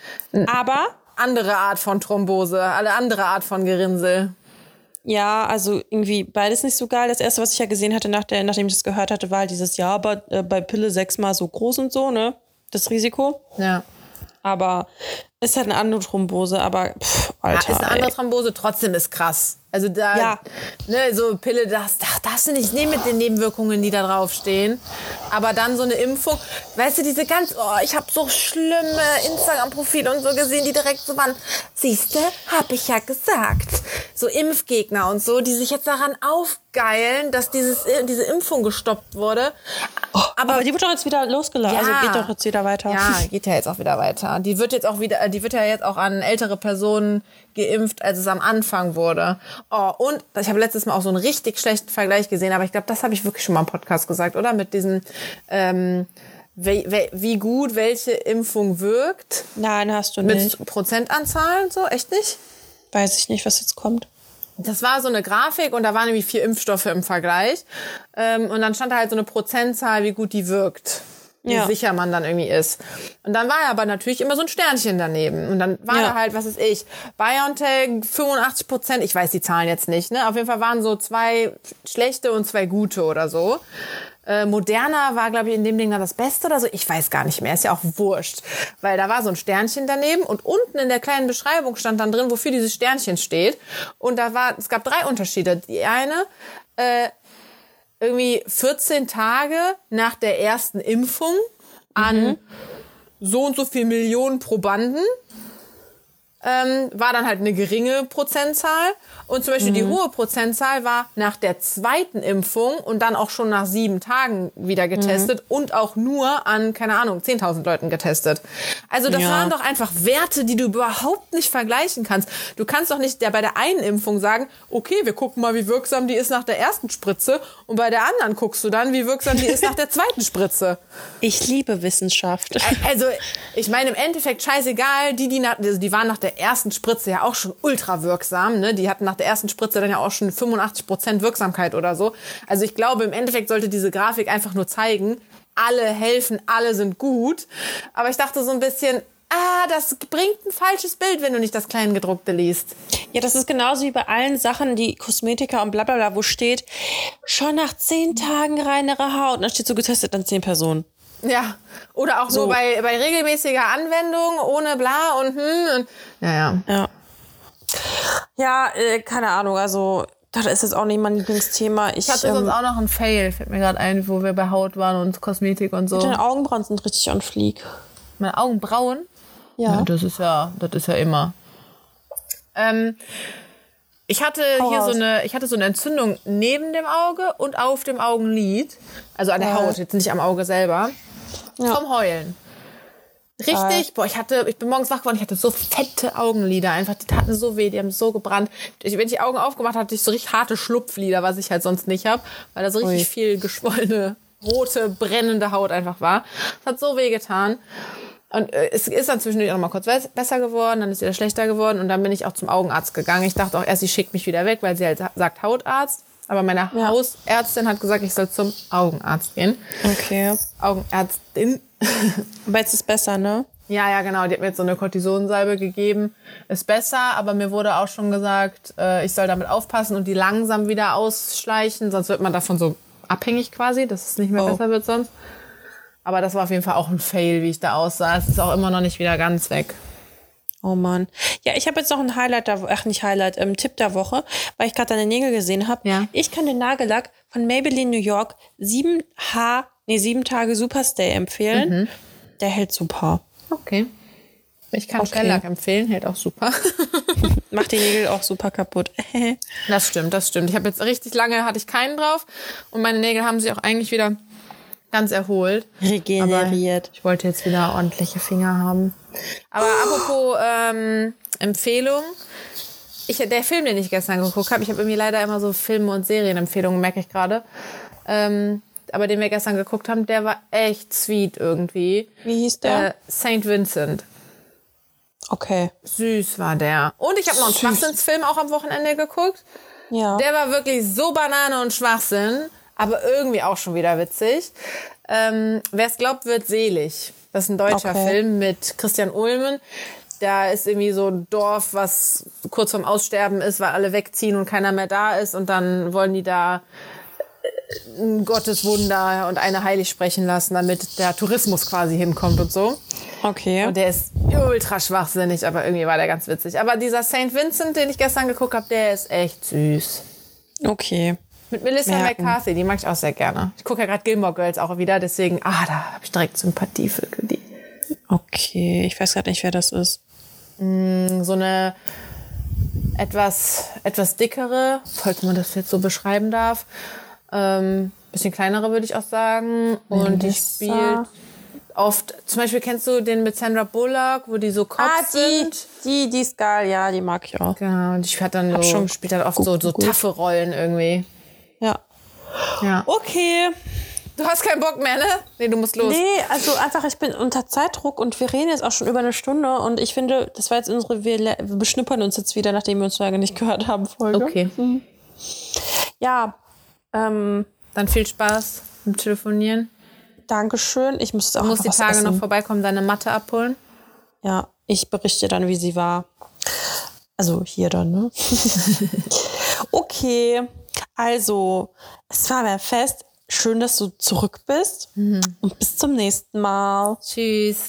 Aber andere Art von Thrombose, alle andere Art von Gerinnsel. Ja, also irgendwie beides nicht so geil. Das erste, was ich ja gesehen hatte, nach der, nachdem ich das gehört hatte, war halt dieses Jahr, aber äh, bei Pille sechsmal so groß und so, ne? Das Risiko. Ja. Aber ist halt eine andere Thrombose, aber pff, Ja, Alter. ist eine andere ey. Thrombose, trotzdem ist krass. Also da, Ja. ne, so Pille, das, das darfst du nicht nehmen mit den Nebenwirkungen, die da draufstehen. Aber dann so eine Impfung, weißt du, diese ganz, oh, ich habe so schlimme Instagram-Profile und so gesehen, die direkt so waren, siehste, hab ich ja gesagt. So Impfgegner und so, die sich jetzt daran aufgeilen, dass dieses, diese Impfung gestoppt wurde. aber, die wird doch jetzt wieder losgelassen. Also geht doch jetzt wieder weiter. Ja, geht ja jetzt auch wieder weiter. Die wird jetzt auch wieder, die wird ja jetzt auch an ältere Personen geimpft, als es am Anfang wurde. Oh, und ich habe letztes Mal auch so einen richtig schlechten Vergleich gesehen, aber ich glaube, das habe ich wirklich schon mal im Podcast gesagt, oder? Mit diesem, ähm, wie, wie- gut welche Impfung wirkt Nein, hast du mit nicht. Prozentanzahlen, so echt nicht? Weiß ich nicht, was jetzt kommt. Das war so eine Grafik und da waren nämlich vier Impfstoffe im Vergleich. Ähm, und dann stand da halt so eine Prozentzahl, wie gut die wirkt. Wie Ja. sicher man dann irgendwie ist. Und dann war aber natürlich immer so ein Sternchen daneben. Und dann war Ja. da halt, was ist ich, BioNTech 85 Prozent, ich weiß die Zahlen jetzt nicht, ne? Auf jeden Fall waren so zwei schlechte und zwei gute oder so. Äh, Moderna war, glaube ich, in dem Ding dann das Beste oder so. Ich weiß gar nicht mehr. Ist ja auch wurscht. Weil da war so ein Sternchen daneben und unten in der kleinen Beschreibung stand dann drin, wofür dieses Sternchen steht. Und da war, es gab drei Unterschiede. Die eine, äh, irgendwie 14 Tage nach der ersten Impfung an so und so viel Millionen Probanden ähm, war dann halt eine geringe Prozentzahl. Und zum Beispiel die hohe Prozentzahl war nach der zweiten Impfung und dann auch schon nach sieben Tagen wieder getestet und auch nur an, keine Ahnung, 10.000 Leuten getestet. Also das Ja. waren doch einfach Werte, die du überhaupt nicht vergleichen kannst. Du kannst doch nicht der, bei der einen Impfung sagen, okay, wir gucken mal, wie wirksam die ist nach der ersten Spritze und bei der anderen guckst du dann, wie wirksam die ist nach der zweiten Spritze. Ich liebe Wissenschaft. Also, ich meine, im Endeffekt scheißegal, die, die, nach, also die waren nach der ersten Spritze ja auch schon ultra wirksam, ne? Die hatten nach der ersten Spritze dann ja auch schon 85% Wirksamkeit oder so. Also ich glaube, im Endeffekt sollte diese Grafik einfach nur zeigen, alle helfen, alle sind gut. Aber ich dachte so ein bisschen, ah, das bringt ein falsches Bild, wenn du nicht das Kleingedruckte liest. Ja, das ist genauso wie bei allen Sachen, die Kosmetika und bla bla bla, wo steht, schon nach zehn Tagen reinere Haut. Und dann steht so getestet an zehn Personen. Ja, oder auch So. nur bei, bei regelmäßiger Anwendung, ohne bla und hm. Und, ja, ja. Ja. Ja, äh, keine Ahnung, also das ist jetzt auch nicht mein Lieblingsthema. Ich, Ich hatte sonst ähm, auch noch einen Fail, fällt mir gerade ein, wo wir bei Haut waren und Kosmetik und so. deine Augenbrauen sind richtig on fleek. Meine Augenbrauen? Ja. das ist ja, das ist ja immer. Ähm, Ich hatte Hau hier raus. so eine, ich hatte so eine Entzündung neben dem Auge und auf dem Augenlid. Also an der Ja. Haut, jetzt nicht am Auge selber. Ja. Vom Heulen. Richtig, boah, ich hatte, ich bin morgens wach geworden, ich hatte so fette Augenlider einfach, die taten so weh, die haben so gebrannt. Ich, wenn ich die Augen aufgemacht hatte, hatte ich so richtig harte Schlupflider, was ich halt sonst nicht habe, weil da so richtig Ui. viel geschwollene, rote, brennende Haut einfach war. Das hat so weh getan. Und äh, es ist dann zwischendurch auch noch mal kurz besser geworden, dann ist wieder schlechter geworden und dann bin ich auch zum Augenarzt gegangen. Ich dachte auch erst, sie schickt mich wieder weg, weil sie halt sagt Hautarzt. Aber meine Ja. Hausärztin hat gesagt, ich soll zum Augenarzt gehen. Okay. Augenärztin. Aber jetzt ist besser, ne? Ja, ja, genau. Die hat mir jetzt so eine Cortisonsalbe gegeben. Ist besser, aber mir wurde auch schon gesagt, äh, ich soll damit aufpassen und die langsam wieder ausschleichen, sonst wird man davon so abhängig quasi, dass es nicht mehr Oh. besser wird sonst. Aber das war auf jeden Fall auch ein Fail, wie ich da aussah. Es ist auch immer noch nicht wieder ganz weg. Oh Mann. Ja, ich habe jetzt noch ein Highlight, der, ach nicht Highlight, ähm, Tipp der Woche, weil ich gerade deine Nägel gesehen habe. Ja. Ich kann den Nagellack von Maybelline New York 7H, nee, 7 Tage Superstay empfehlen. Der hält super. Okay. Ich kann Okay. Shellac empfehlen, hält auch super. Macht die Nägel auch super kaputt. Das stimmt, das stimmt. Ich habe jetzt richtig lange hatte ich keinen drauf und meine Nägel haben sich auch eigentlich wieder ganz erholt. Regeneriert. Aber ich wollte jetzt wieder ordentliche Finger haben. Aber apropos ähm, Empfehlung. Ich, der Film, den ich gestern geguckt habe, ich habe irgendwie leider immer so Filme- und Serienempfehlungen, merke ich gerade. Ähm, aber den wir gestern geguckt haben, der war echt sweet irgendwie. Wie hieß der? Äh, St. Vincent. Okay. Süß war der. Und ich habe noch einen Süß. Schwachsinnsfilm auch am Wochenende geguckt. Ja. Der war wirklich so Banane und Schwachsinn, aber irgendwie auch schon wieder witzig. Ähm, Wer es glaubt, wird selig. Das ist ein deutscher Okay. Film mit Christian Ulmen. Da ist irgendwie so ein Dorf, was kurz vorm Aussterben ist, weil alle wegziehen und keiner mehr da ist. Und dann wollen die da ein Gotteswunder und eine heilig sprechen lassen, damit der Tourismus quasi hinkommt und so. okay. Und der ist ultra schwachsinnig, aber irgendwie war der ganz witzig. Aber dieser St. Vincent, den ich gestern geguckt habe, der ist echt süß. okay. Mit Melissa Merken. McCarthy, die mag ich auch sehr gerne. Ich gucke ja gerade Gilmore Girls auch wieder, deswegen, ah, da habe ich direkt Sympathie für die. Okay. Ich weiß gerade nicht, wer das ist. So eine etwas, etwas dickere, falls man das jetzt so beschreiben darf. Ähm, bisschen kleinere würde ich auch sagen. Und die spielt oft, zum Beispiel kennst du den mit Sandra Bullock, wo die so Cops Ah, die, sind? die, die ist geil. Ja, die mag ich auch. Genau, und ich hat dann so, schon spielt dann oft so, so gegoogelt. taffe Rollen irgendwie. Ja. Ja. Okay. Du hast keinen Bock mehr, ne? Nee, du musst los. Nee, also einfach, ich bin unter Zeitdruck und wir reden jetzt auch schon über eine Stunde und ich finde, das war jetzt unsere, wir, beschnuppern uns jetzt wieder, nachdem wir uns lange nicht gehört haben, Folge. Okay. Ja, ähm, Dann viel Spaß beim Telefonieren. Dankeschön. Ich muss auch Du musst die Tage essen. noch vorbeikommen, deine Matte abholen. Ja, ich berichte dann, wie sie war. Also hier dann, ne? okay, also, es war mir fest. Schön, dass du zurück bist. Und bis zum nächsten Mal. Tschüss.